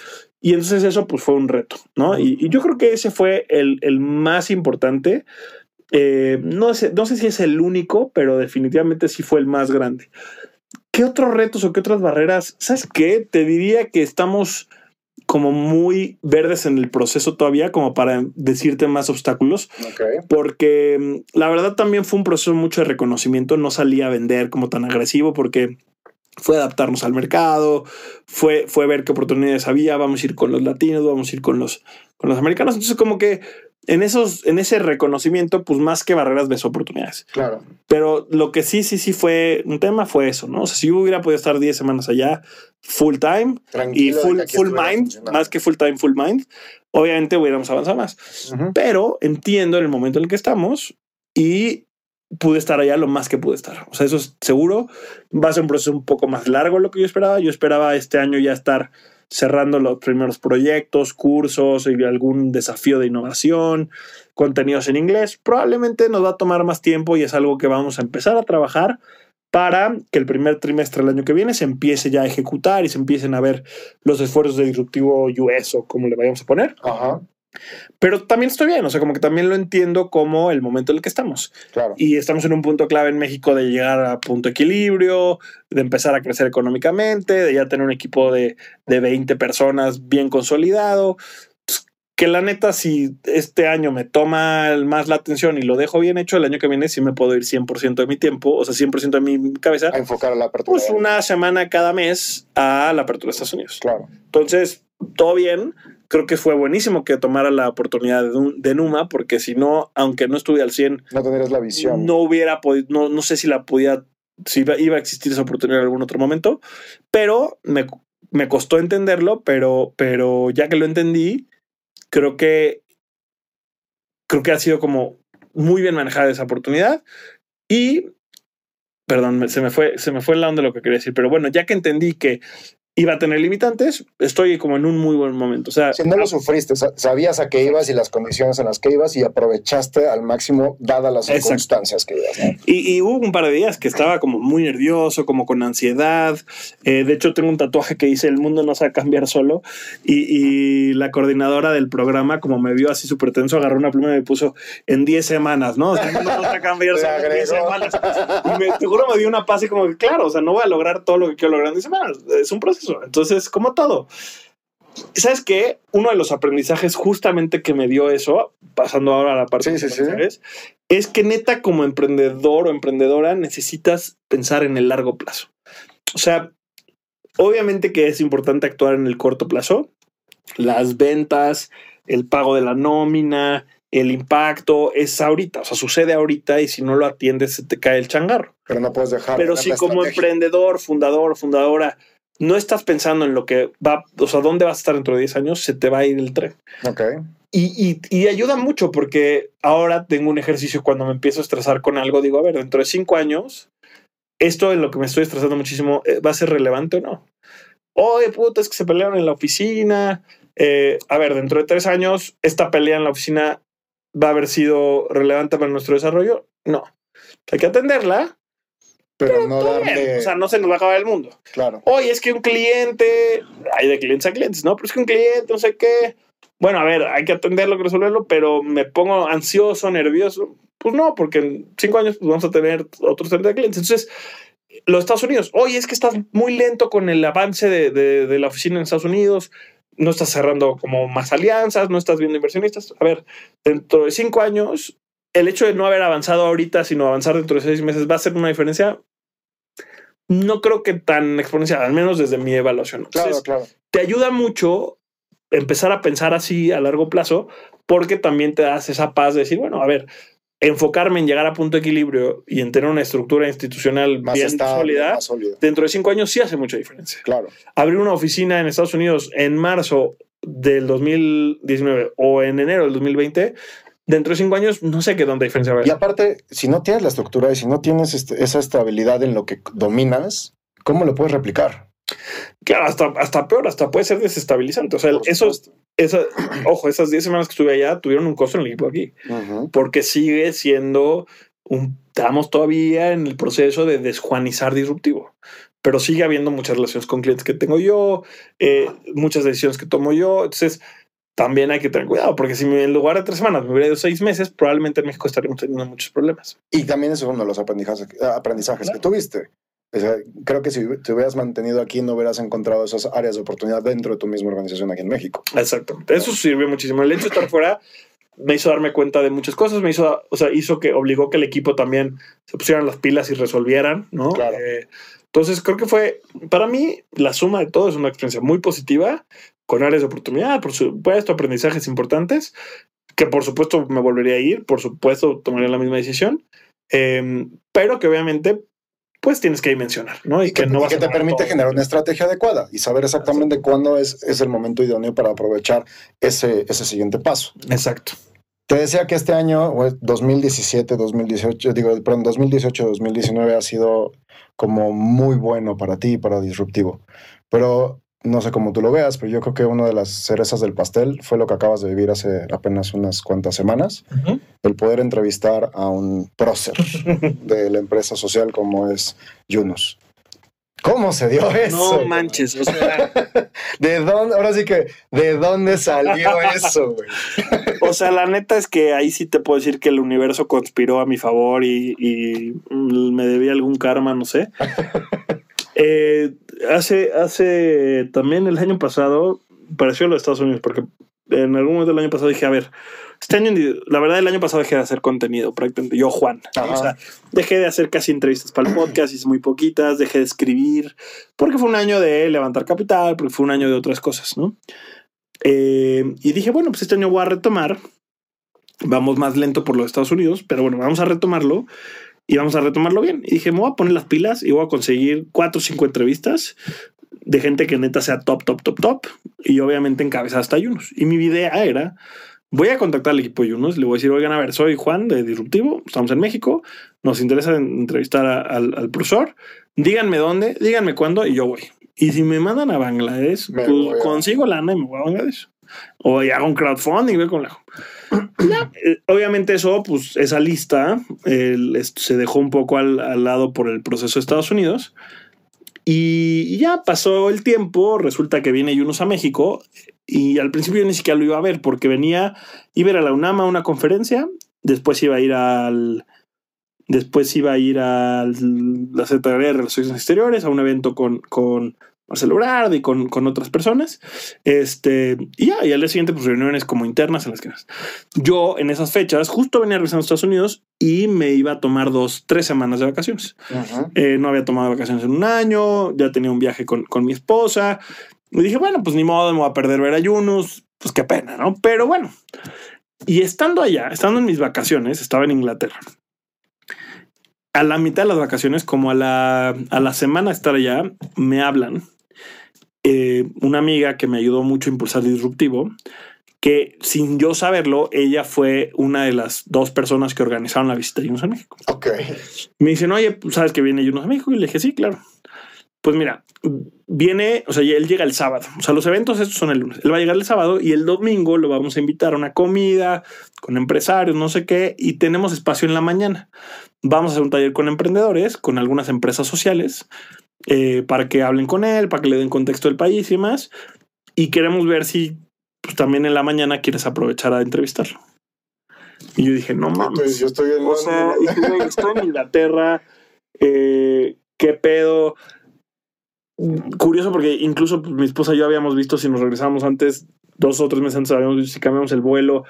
y entonces eso pues fue un reto, ¿no? Y, yo creo que ese fue el, el más importante. Eh, no, sé, no sé si es el único, pero definitivamente sí fue el más grande. ¿Qué otros retos o qué otras barreras? ¿Sabes qué? Te diría que estamos como muy verdes en el proceso todavía, como para decirte más obstáculos. Porque mm, la verdad también fue un proceso mucho de reconocimiento. No salía a vender como tan agresivo porque fue adaptarnos al mercado, fue, fue ver qué oportunidades había, vamos a ir con los latinos, vamos a ir con los, con los americanos. Entonces, como que en, esos, en ese reconocimiento, pues más que barreras ves oportunidades. Claro. Pero lo que sí, sí, sí fue un tema fue eso, ¿no? O sea, si yo hubiera podido estar 10 semanas allá full time y full, full mind, más que full time, full mind, obviamente hubiéramos avanzado más. Pero entiendo el momento en el que estamos y pude estar allá lo más que pude estar. O sea, eso es seguro. Va a ser un proceso un poco más largo de lo que yo esperaba. Yo esperaba este año ya estar cerrando los primeros proyectos, cursos y algún desafío de innovación, contenidos en inglés. Probablemente nos va a tomar más tiempo y es algo que vamos a empezar a trabajar para que el primer trimestre del año que viene se empiece ya a ejecutar y se empiecen a ver los esfuerzos de disruptivo US o como le vayamos a poner. Ajá. Pero también estoy bien, o sea, como que también lo entiendo como el momento en el que estamos. Claro. Y estamos en un punto clave en México de llegar a punto equilibrio, de empezar a crecer económicamente, de ya tener un equipo de, de 20 personas bien consolidado. Pues, que la neta, si este año me toma más la atención y lo dejo bien hecho, el año que viene sí me puedo ir 100% de mi tiempo, o sea, 100% de mi cabeza. A enfocar a la apertura. Pues una semana cada mes a la apertura de Estados Unidos. Claro. Entonces, todo bien creo que fue buenísimo que tomara la oportunidad de, Numa, porque si no, aunque no estuve al 100, no tendrías la visión. No hubiera podido, no, no sé si la podía, si iba, a existir esa oportunidad en algún otro momento, pero me, me costó entenderlo, pero, pero ya que lo entendí, creo que, creo que ha sido como muy bien manejada esa oportunidad y perdón, se me fue, se me fue el lado de lo que quería decir, pero bueno, ya que entendí que iba a tener limitantes, estoy como en un muy buen momento. O sea, si no lo sufriste, sabías a qué ibas y las condiciones en las que ibas y aprovechaste al máximo dadas las circunstancias que ibas. Y, hubo un par de días que estaba como muy nervioso, como con ansiedad. Eh, de hecho, tengo un tatuaje que dice el mundo no se va a cambiar solo. Y, la coordinadora del programa, como me vio así súper tenso, agarró una pluma y me puso en 10 semanas, ¿no? el mundo no se va a cambiar solo en 10 semanas. Y me, te juro, me dio una paz y como que, claro, o sea, no voy a lograr todo lo que quiero lograr en 10 semanas. Es un proceso entonces, como todo. ¿Sabes qué? Uno de los aprendizajes justamente que me dio eso, pasando ahora a la parte de es que neta como emprendedor o emprendedora necesitas pensar en el largo plazo. O sea, obviamente que es importante actuar en el corto plazo. Las ventas, el pago de la nómina, el impacto es ahorita, o sea, sucede ahorita y si no lo atiendes se te cae el changarro. Pero no puedes dejar. Pero si como emprendedor, fundador, fundadora, no estás pensando en lo que va, o sea, dónde vas a estar dentro de 10 años, se te va a ir el tren. Ok. Y, y, ayuda mucho porque ahora tengo un ejercicio cuando me empiezo a estresar con algo, digo, a ver, dentro de cinco años, esto en lo que me estoy estresando muchísimo, eh, ¿va a ser relevante o no? Oye, puta, es que se pelearon en la oficina. Eh, a ver, dentro de tres años, ¿esta pelea en la oficina va a haber sido relevante para nuestro desarrollo? No. Hay que atenderla, pero, no darle... O sea, no se nos va a acabar el mundo. Claro. Oye, es que un cliente, hay de clientes a clientes, ¿no? Pero es que un cliente, no sé qué, bueno, a ver, hay que atenderlo, que resolverlo, pero me pongo ansioso, nervioso. Pues no, porque en cinco años pues, vamos a tener otros 30 clientes. Entonces, los Estados Unidos, oye, es que estás muy lento con el avance de, de, la oficina en Estados Unidos, no estás cerrando como más alianzas, no estás viendo inversionistas. A ver, dentro de cinco años, el hecho de no haber avanzado ahorita, sino avanzar dentro de seis meses, va a ser una diferencia. No creo que tan exponencial, al menos desde mi evaluación. claro, claro. Te ayuda mucho empezar a pensar así a largo plazo, porque también te das esa paz de decir, bueno, a ver, enfocarme en llegar a punto de equilibrio y en tener una estructura institucional más bien sólida, dentro de cinco años sí hace mucha diferencia. Claro. Abrir una oficina en Estados Unidos en marzo del 2019 o en enero del 2020, dentro de cinco años no sé qué tanta diferencia va a haber. Y aparte, si no tienes la estructura y si no tienes este, esa estabilidad en lo que dominas, ¿cómo lo puedes replicar? Claro, hasta, hasta peor, hasta puede ser desestabilizante. O sea, eso, esa, ojo, esas 10 semanas que estuve allá tuvieron un costo en el equipo aquí, porque sigue siendo un, estamos todavía en el proceso de desjuanizar disruptivo, pero sigue habiendo muchas relaciones con clientes que tengo yo, eh, muchas decisiones que tomo yo. Entonces, también hay que tener cuidado, porque si en lugar de tres semanas me hubiera ido seis meses, probablemente en México estaríamos teniendo muchos problemas. Y también eso es uno de los aprendizajes, aprendizajes que tuviste creo que si te hubieras mantenido aquí no hubieras encontrado esas áreas de oportunidad dentro de tu misma organización aquí en México. Exactamente. Eso sirvió muchísimo. El hecho de estar fuera me hizo darme cuenta de muchas cosas, me hizo, o sea, hizo que obligó que el equipo también se pusieran las pilas y resolvieran, ¿no? Claro. Eh, entonces creo que fue, para mí, la suma de todo es una experiencia muy positiva, con áreas de oportunidad, por supuesto, aprendizajes importantes, que por supuesto me volvería a ir, por supuesto tomaría la misma decisión, eh, pero que obviamente pues tienes que dimensionar, ¿no? Y, que, no que te permite generar una estrategia adecuada y saber exactamente cuándo es, es, el momento idóneo para aprovechar ese, ese siguiente paso. Exacto. Te decía que este año, 2017, 2018, digo, perdón, 2018, 2019 ha sido como muy bueno para ti y para Disruptivo. Pero no sé cómo tú lo veas, pero yo creo que una de las cerezas del pastel fue lo que acabas de vivir hace apenas unas cuantas semanas, el poder entrevistar a un prócer de la empresa social como es Yunus. ¿Cómo se dio eso? No manches, o sea. ¿De dónde? Ahora sí que, ¿de dónde salió eso, güey? O sea, la neta es que ahí sí te puedo decir que el universo conspiró a mi favor y, y me debía algún karma, no sé. Eh, hace, hace también el año pasado, pareció lo de Estados Unidos, porque en algún momento del año pasado dije, a ver, este año, la verdad, el año pasado dejé de hacer contenido, prácticamente. Yo, Juan. O sea, dejé de hacer casi entrevistas para el podcast, hice muy poquitas, dejé de escribir, porque fue un año de levantar capital, porque fue un año de otras cosas, ¿no? Eh, y dije, bueno, pues este año voy a retomar. Vamos más lento por los Estados Unidos, pero bueno, vamos a retomarlo y vamos a retomarlo bien. Y dije, me voy a poner las pilas y voy a conseguir cuatro o cinco entrevistas de gente que neta sea top, top, top, top. Y obviamente encabezar hasta Yunus. Y mi idea era, voy a contactar al equipo de Yunus, le voy a decir, oigan, a ver, soy Juan de Disruptivo, estamos en México, nos interesa entrevistar al, profesor, díganme dónde, díganme cuándo y yo voy. Y si me mandan a Bangladesh, pues consigo lana y me voy a Bangladesh. O hago un crowdfunding, voy con la... Eh, obviamente eso, pues esa lista se dejó un poco al, lado por el proceso de Estados Unidos. Y, ya pasó el tiempo, resulta que viene Yunus a México y al principio yo ni siquiera lo iba a ver porque venía, iba a ir a la UNAM a una conferencia, después iba a ir al... Después iba a ir a la Secretaría de Relaciones Exteriores, a un evento con Marcelo Brad y con, con, otras personas. Este, y ya, y al día siguiente, pues reuniones como internas en las que yo en esas fechas justo venía regresando a Estados Unidos y me iba a tomar dos, tres semanas de vacaciones. Eh, no había tomado vacaciones en un año, ya tenía un viaje con, con mi esposa. Y dije, bueno, pues ni modo, me voy a perder ver ayunos, pues qué pena, ¿no? Pero bueno, Y estando allá, estando en mis vacaciones, estaba en Inglaterra. A la mitad de las vacaciones, como a la, a la semana de estar allá, me hablan. Eh, una amiga que me ayudó mucho a impulsar Disruptivo, que sin yo saberlo, ella fue una de las dos personas que organizaron la visita de Yunus a México. Ok. Me dicen, oye, pues, ¿sabes que viene Yunus a México? Y le dije, sí, claro. Pues mira, viene, o sea, él llega el sábado. O sea, los eventos estos son el lunes. Él va a llegar el sábado y el domingo lo vamos a invitar a una comida con empresarios, no sé qué, y tenemos espacio en la mañana. Vamos a hacer un taller con emprendedores, con algunas empresas sociales, eh, para que hablen con él, para que le den contexto del país y demás. Y queremos ver si pues, también en la mañana quieres aprovechar a entrevistarlo. Y yo dije, no mames. Entonces yo estoy en O sea, estoy en Inglaterra. eh, ¿Qué pedo? Curioso porque incluso mi esposa y yo habíamos visto si nos regresamos antes, dos o tres meses antes, habíamos visto si cambiamos el vuelo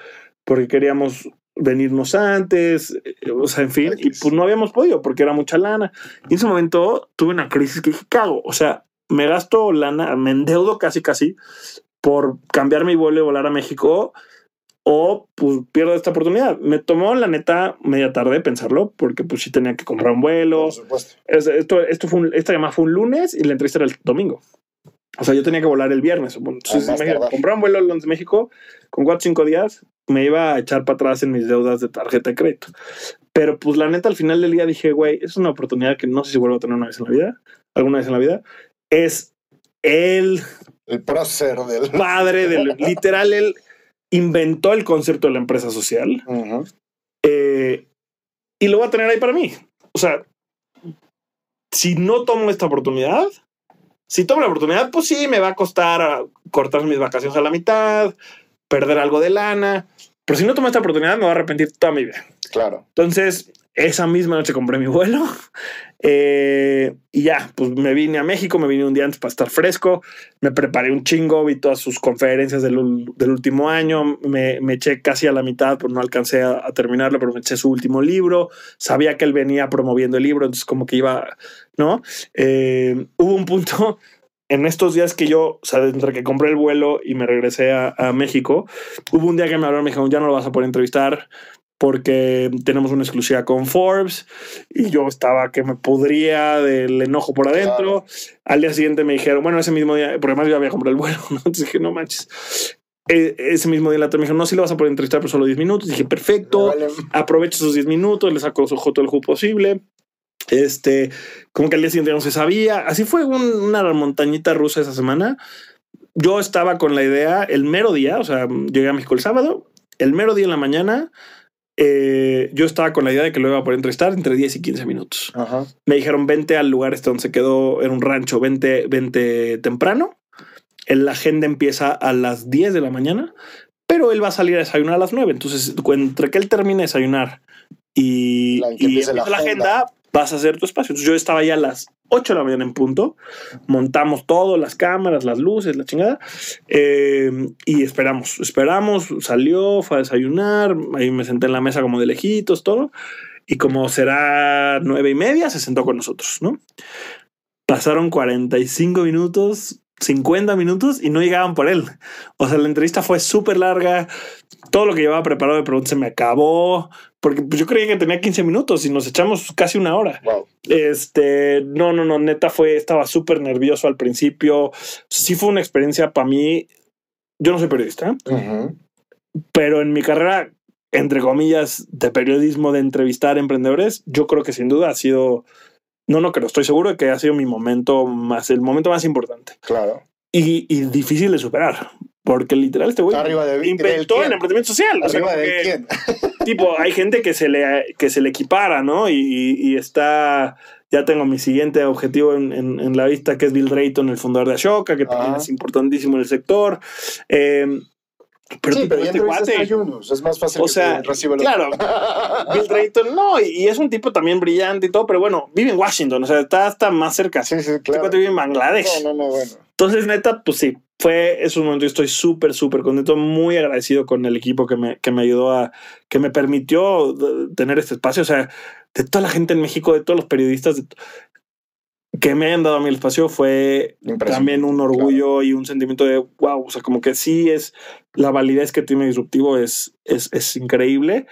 porque queríamos venirnos antes, eh, o sea, en fin, y pues no habíamos podido porque era mucha lana. Y en ese momento tuve una crisis que dije, cago, o sea, me gasto lana, me endeudo casi casi por cambiar mi vuelo y volar a México o pues pierdo esta oportunidad. Me tomó la neta media tarde pensarlo porque pues sí tenía que comprar un vuelo. Por supuesto. Es- Esto, esto fue un- esta llamada fue un lunes y la entrevista era el domingo. O sea, yo tenía que volar el viernes. Entonces, Ah, tardar. comprar un vuelo a Londres, México con cuatro o cinco días me iba a echar para atrás en mis deudas de tarjeta de crédito. Pero pues la neta al final del día dije, güey, es una oportunidad que no sé si vuelvo a tener una vez en la vida, alguna vez en la vida. Es el El prócer del. padre del literal, él inventó el concepto de la empresa social Ujú. eh, y lo voy a tener ahí para mí. O sea, si no tomo esta oportunidad, si tomo la oportunidad, pues sí, me va a costar ah, cortar mis vacaciones a la mitad, perder algo de lana. Pero si no tomo esta oportunidad, me voy a arrepentir toda mi vida. Claro. Entonces, esa misma noche compré mi vuelo eh, y ya, pues me vine a México, me vine un día antes para estar fresco, me preparé un chingo, vi todas sus conferencias del, del último año, me, me eché casi a la mitad, pues no alcancé a, a terminarlo, pero me eché su último libro, sabía que él venía promoviendo el libro, entonces como que iba, ¿no? Eh, hubo un punto en estos días que yo, o sea, entre que compré el vuelo y me regresé a, a México, hubo un día que me hablaron, me dijeron, ya no lo vas a poder entrevistar porque tenemos una exclusiva con Forbes y yo estaba que me pudría del enojo por adentro. Al día siguiente me dijeron, bueno, ese mismo día, porque además yo había comprado el vuelo, ¿no? Entonces dije, no manches. Eh, ese mismo día la otra me dijeron, no, sí lo vas a poder entrevistar, pero solo 10 minutos. Dije, perfecto, Vale. aprovecho esos 10 minutos, le saco su todo el jugo posible. Este, como que al día siguiente no se sabía. Así fue un- una montañita rusa esa semana. Yo estaba con la idea el mero día, o sea, llegué a México el sábado, el mero día en la mañana, eh, yo estaba con la idea de que lo iba a poder entrevistar entre 10 y 15 minutos. Ajá. Me dijeron, vente al lugar este donde se quedó, era un rancho, vente, vente temprano. La agenda empieza a las 10 de la mañana, pero él va a salir a desayunar a las 9. Entonces, entre que él termine de desayunar y, La- y empieza la la agenda, vas a hacer tu espacio. Entonces, yo estaba ya a las 8 de la mañana en punto, montamos todo, las cámaras, las luces, la chingada, eh, y esperamos, esperamos, salió, fue a desayunar, ahí me senté en la mesa como de lejitos, todo, y como será nueve y media, se sentó con nosotros, ¿no? Pasaron 45 minutos, 50 minutos y no llegaban por él. O sea, la entrevista fue súper larga. Todo lo que llevaba preparado de preguntas se me acabó. Porque pues, yo creía que tenía 15 minutos y nos echamos casi una hora. Wow. Este, no, no, no, neta fue, estaba súper nervioso al principio. Sí fue una experiencia para mí. Yo no soy periodista, pero en mi carrera, entre comillas, de periodismo, de entrevistar emprendedores, yo creo que sin duda ha sido, no, no creo, estoy seguro de que ha sido mi momento más, el momento más importante Claro. y, y difícil de superar. Porque literal este güey Arriba de- inventó el emprendimiento social. O sea, Arriba de quién. tipo, hay gente que se le, que se le equipara, ¿no? Y, y- y está, ya tengo mi siguiente objetivo en, en- en la vista, que es Bill Drayton, el fundador de Ashoka, que también es importantísimo en el sector. Eh, pero, sí, pero este cuate, a Yunus. Es más fácil o que sea, te reciba claro, Bill Drayton, no, y, es un tipo también brillante y todo, pero bueno, vive en Washington, o sea, está hasta más cerca. Sí, sí, Este claro. cuate vive en Bangladesh. No, no, no, bueno. Entonces, neta, pues sí, fue esos momentos. Yo estoy súper, súper contento, muy agradecido con el equipo que me, que me ayudó a, que me permitió tener este espacio. O sea, de toda la gente en México, de todos los periodistas de que me hayan dado a mí el espacio, fue también un orgullo y un sentimiento de wow. O sea, como que sí es la validez que tiene disruptivo es, es, es increíble.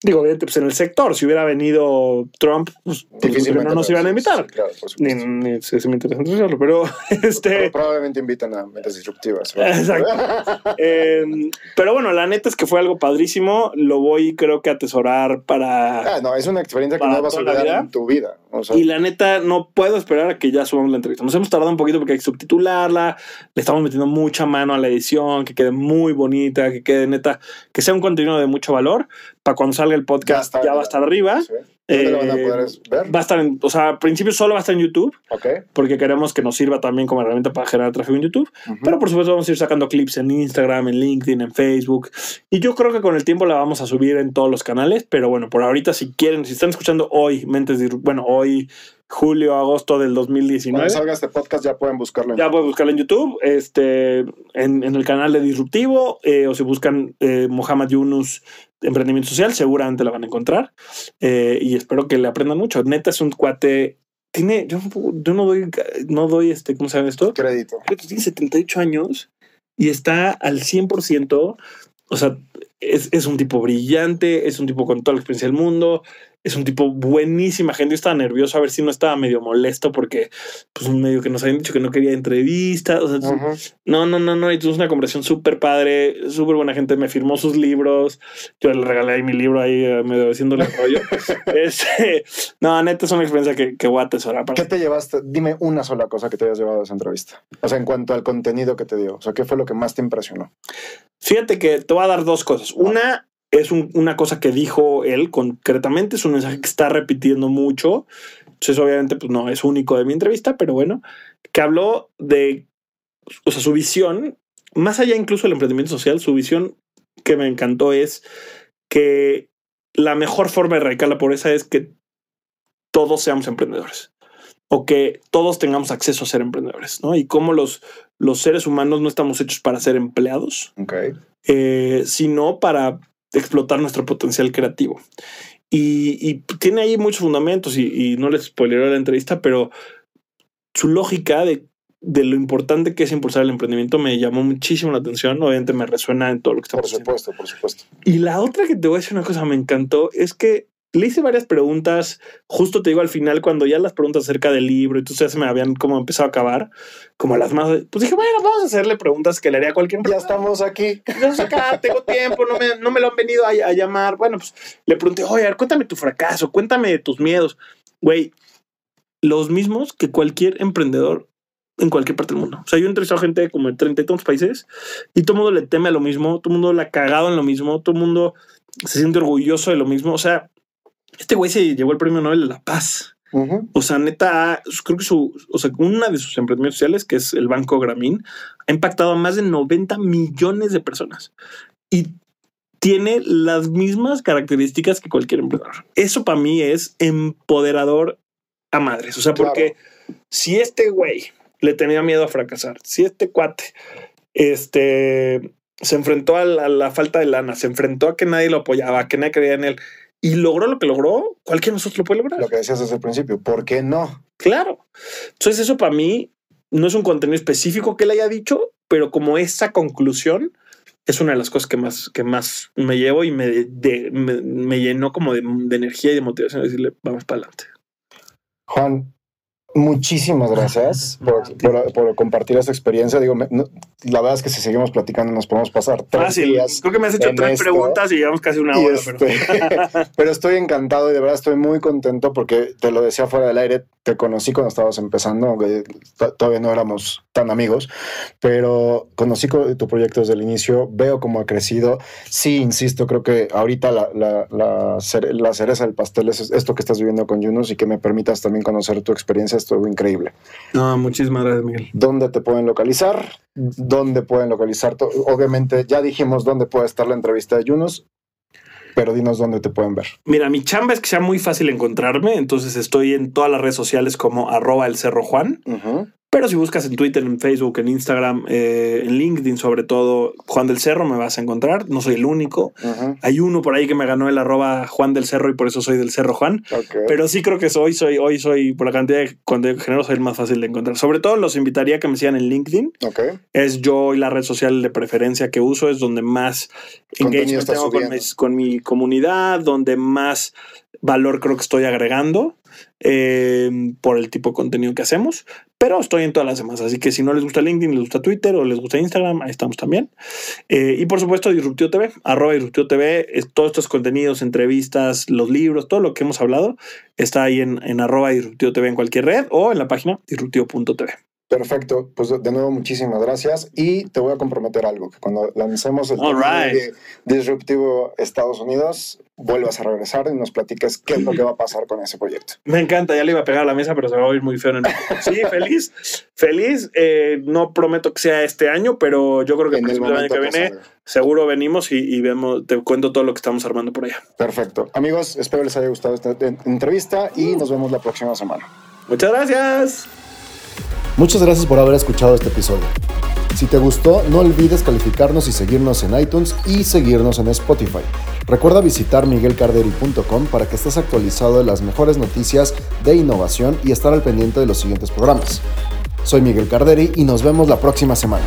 Digo, obviamente, pues en el sector, si hubiera venido Trump, pues, Difícilmente no nos iban a invitar. Sí, claro, por Ni, ni se me interesa hacerlo, pero este. Pero probablemente invitan a mentes disruptivas. ¿no? Exacto. Eh, pero bueno, la neta es que fue algo padrísimo. Lo voy, creo que, a atesorar para. Ah, no, es una experiencia que no vas a olvidar vida. en tu vida. O sea, Y la neta, no puedo esperar a que ya subamos la entrevista. Nos hemos tardado un poquito porque hay que subtitularla. Le estamos metiendo mucha mano a la edición, que quede muy bonita, que quede neta, que sea un contenido de mucho valor. Para cuando salga el podcast ya, está, va a estar arriba. sí. ¿Dónde lo van a Eh, poder ver? Va a estar en, o sea, al principio solo va a estar en YouTube, Ok. porque queremos que nos sirva también como herramienta para generar tráfico en YouTube. Pero por supuesto vamos a ir sacando clips en Instagram, en LinkedIn, en Facebook. Y yo creo que con el tiempo la vamos a subir en todos los canales. Pero bueno, por ahorita si quieren, si están escuchando hoy, Mentes bueno, hoy julio, agosto del 2019. Cuando salga este podcast ya pueden buscarlo. en- Ya pueden buscarlo en YouTube, este, en, en el canal de Disruptivo, eh, o si buscan eh, Mohamed Yunus Emprendimiento Social, seguramente lo van a encontrar. Eh, y espero que le aprendan mucho. Neta es un cuate. Tiene, yo, yo no doy, no doy este, ¿cómo se llama esto? Crédito. tiene 78 años y está al 100%. O sea, es, es un tipo brillante, es un tipo con toda la experiencia del mundo, es un tipo buenísima gente. Yo estaba nervioso a ver si no estaba medio molesto porque, pues, medio que nos habían dicho que no quería entrevistas. O sea, Ujú. no, no, no, no. Y tuvimos una conversación súper padre, súper buena gente. Me firmó sus libros. Yo le regalé ahí mi libro ahí, eh, medio haciéndole rollo. este, no, neta es una experiencia que, que voy a atesorar para ¿Qué te llevaste? Dime una sola cosa que te hayas llevado de esa entrevista. O sea, en cuanto al contenido que te dio. O sea, ¿qué fue lo que más te impresionó? Fíjate que te voy a dar dos cosas. Una es un- una cosa que dijo él concretamente, es un mensaje que está repitiendo mucho. Entonces, obviamente, pues no es único de mi entrevista, pero bueno, que habló de, o sea, su visión, más allá incluso del emprendimiento social, su visión que me encantó es que la mejor forma de erradicar la pobreza es que todos seamos emprendedores o que todos tengamos acceso a ser emprendedores, ¿no? Y cómo los, los seres humanos no estamos hechos para ser empleados, Ok. eh, sino para explotar nuestro potencial creativo. Y, y tiene ahí muchos fundamentos y, y no les spoileré la entrevista, pero su lógica de, de lo importante que es impulsar el emprendimiento me llamó muchísimo la atención. Obviamente me resuena en todo lo que Por estamos haciendo. supuesto, por supuesto. Y la otra que te voy a decir una cosa me encantó es que le hice varias preguntas, justo te digo al final, cuando ya las preguntas acerca del libro, entonces ya se me habían como empezado a acabar, como las más, pues dije, bueno, vamos a hacerle preguntas que le haría a cualquier Ya persona. estamos aquí. Ya sé acá, tengo tiempo, no me, no me lo han venido a, a llamar. Bueno, pues le pregunté, oye, a ver, cuéntame tu fracaso, cuéntame de tus miedos. Güey, los mismos que cualquier emprendedor en cualquier parte del mundo. O sea, yo he entrevistado gente como en 30 y tantos países y todo el mundo le teme a lo mismo, todo el mundo le ha cagado en lo mismo, todo el mundo se siente orgulloso de lo mismo. O sea, este güey se llevó el premio Nobel de la Paz. O sea, neta, creo que su, o sea, una de sus emprendimientos sociales, que es el Banco Gramín, ha impactado a más de 90 millones de personas y tiene las mismas características que cualquier emprendedor. Eso para mí es empoderador a madres. O sea, Claro. porque si este güey le tenía miedo a fracasar, si este cuate este, se enfrentó a la, a la falta de lana, se enfrentó a que nadie lo apoyaba, a que nadie creía en él y logró lo que logró, cualquiera de nosotros lo puede lograr. Lo que decías desde el principio. ¿Por qué no? Claro. Entonces eso para mí no es un contenido específico que él haya dicho, pero como esa conclusión es una de las cosas que más, que más me llevo y me, de- me, me llenó como de, de energía y de motivación de decirle, vamos para adelante. Juan, muchísimas gracias por, por- por compartir esta experiencia. Digo, me- no- la verdad es que si seguimos platicando nos podemos pasar tres días. Creo que me has hecho tres esto. preguntas y llevamos casi una hora. este, pero- pero estoy encantado y de verdad estoy muy contento porque te lo decía fuera del aire, te conocí cuando estabas empezando, aunque todavía no éramos tan amigos, pero conocí co- tu proyecto desde el inicio, veo cómo ha crecido. Sí, insisto, creo que ahorita la, la, la cere- la cereza del pastel es esto que estás viviendo con Yunus y que me permitas también conocer tu experiencia, estuvo increíble. No, muchísimas gracias, Miguel. ¿Dónde te pueden localizar? ¿Dónde pueden localizar? Obviamente ya dijimos dónde puede estar la entrevista de Yunus, pero dinos dónde te pueden ver. Mira, mi chamba es que sea muy fácil encontrarme, entonces estoy en todas las redes sociales como arroba el cerro Juan. Pero si buscas en Twitter, en Facebook, en Instagram, eh, en LinkedIn sobre todo, Juan del Cerro me vas a encontrar. No soy el único. Hay uno por ahí que me ganó el arroba Juan del Cerro y por eso soy del Cerro Juan. Pero sí creo que soy, soy, hoy soy, por la cantidad de contenido que genero, soy el más fácil de encontrar. Sobre todo los invitaría a que me sigan en LinkedIn. Es yo y la red social de preferencia que uso, es donde más engagement tengo con con mi comunidad, donde más valor creo que estoy agregando eh, por el tipo de contenido que hacemos, pero estoy en todas las demás. Así que si no les gusta LinkedIn, les gusta Twitter o les gusta Instagram, ahí estamos también. Eh, y por supuesto, Disruptivo TV, arroba Disruptivo TV, todos estos contenidos, entrevistas, los libros, todo lo que hemos hablado está ahí en, arroba Disruptivo TV en cualquier red o en la página disruptivo.tv. Perfecto, pues de nuevo muchísimas gracias y te voy a comprometer algo, que cuando lancemos el right. disruptivo Estados Unidos, vuelvas a regresar y nos platiques qué es lo que va a pasar con ese proyecto. Me encanta, ya le iba a pegar a la mesa, pero se va a oír muy feo. En el... Sí, feliz, feliz. Eh, no prometo que sea este año, pero yo creo que el, año que viene seguro venimos y, y, vemos, te cuento todo lo que estamos armando por allá. Perfecto. Amigos, espero les haya gustado esta entrevista y nos vemos la próxima semana. Muchas gracias. Muchas gracias por haber escuchado este episodio. Si te gustó, no olvides calificarnos y seguirnos en iTunes y seguirnos en Spotify. Recuerda visitar miguelcarderi.com para que estés actualizado de las mejores noticias de innovación y estar al pendiente de los siguientes programas. Soy Miguel Carderi y nos vemos la próxima semana.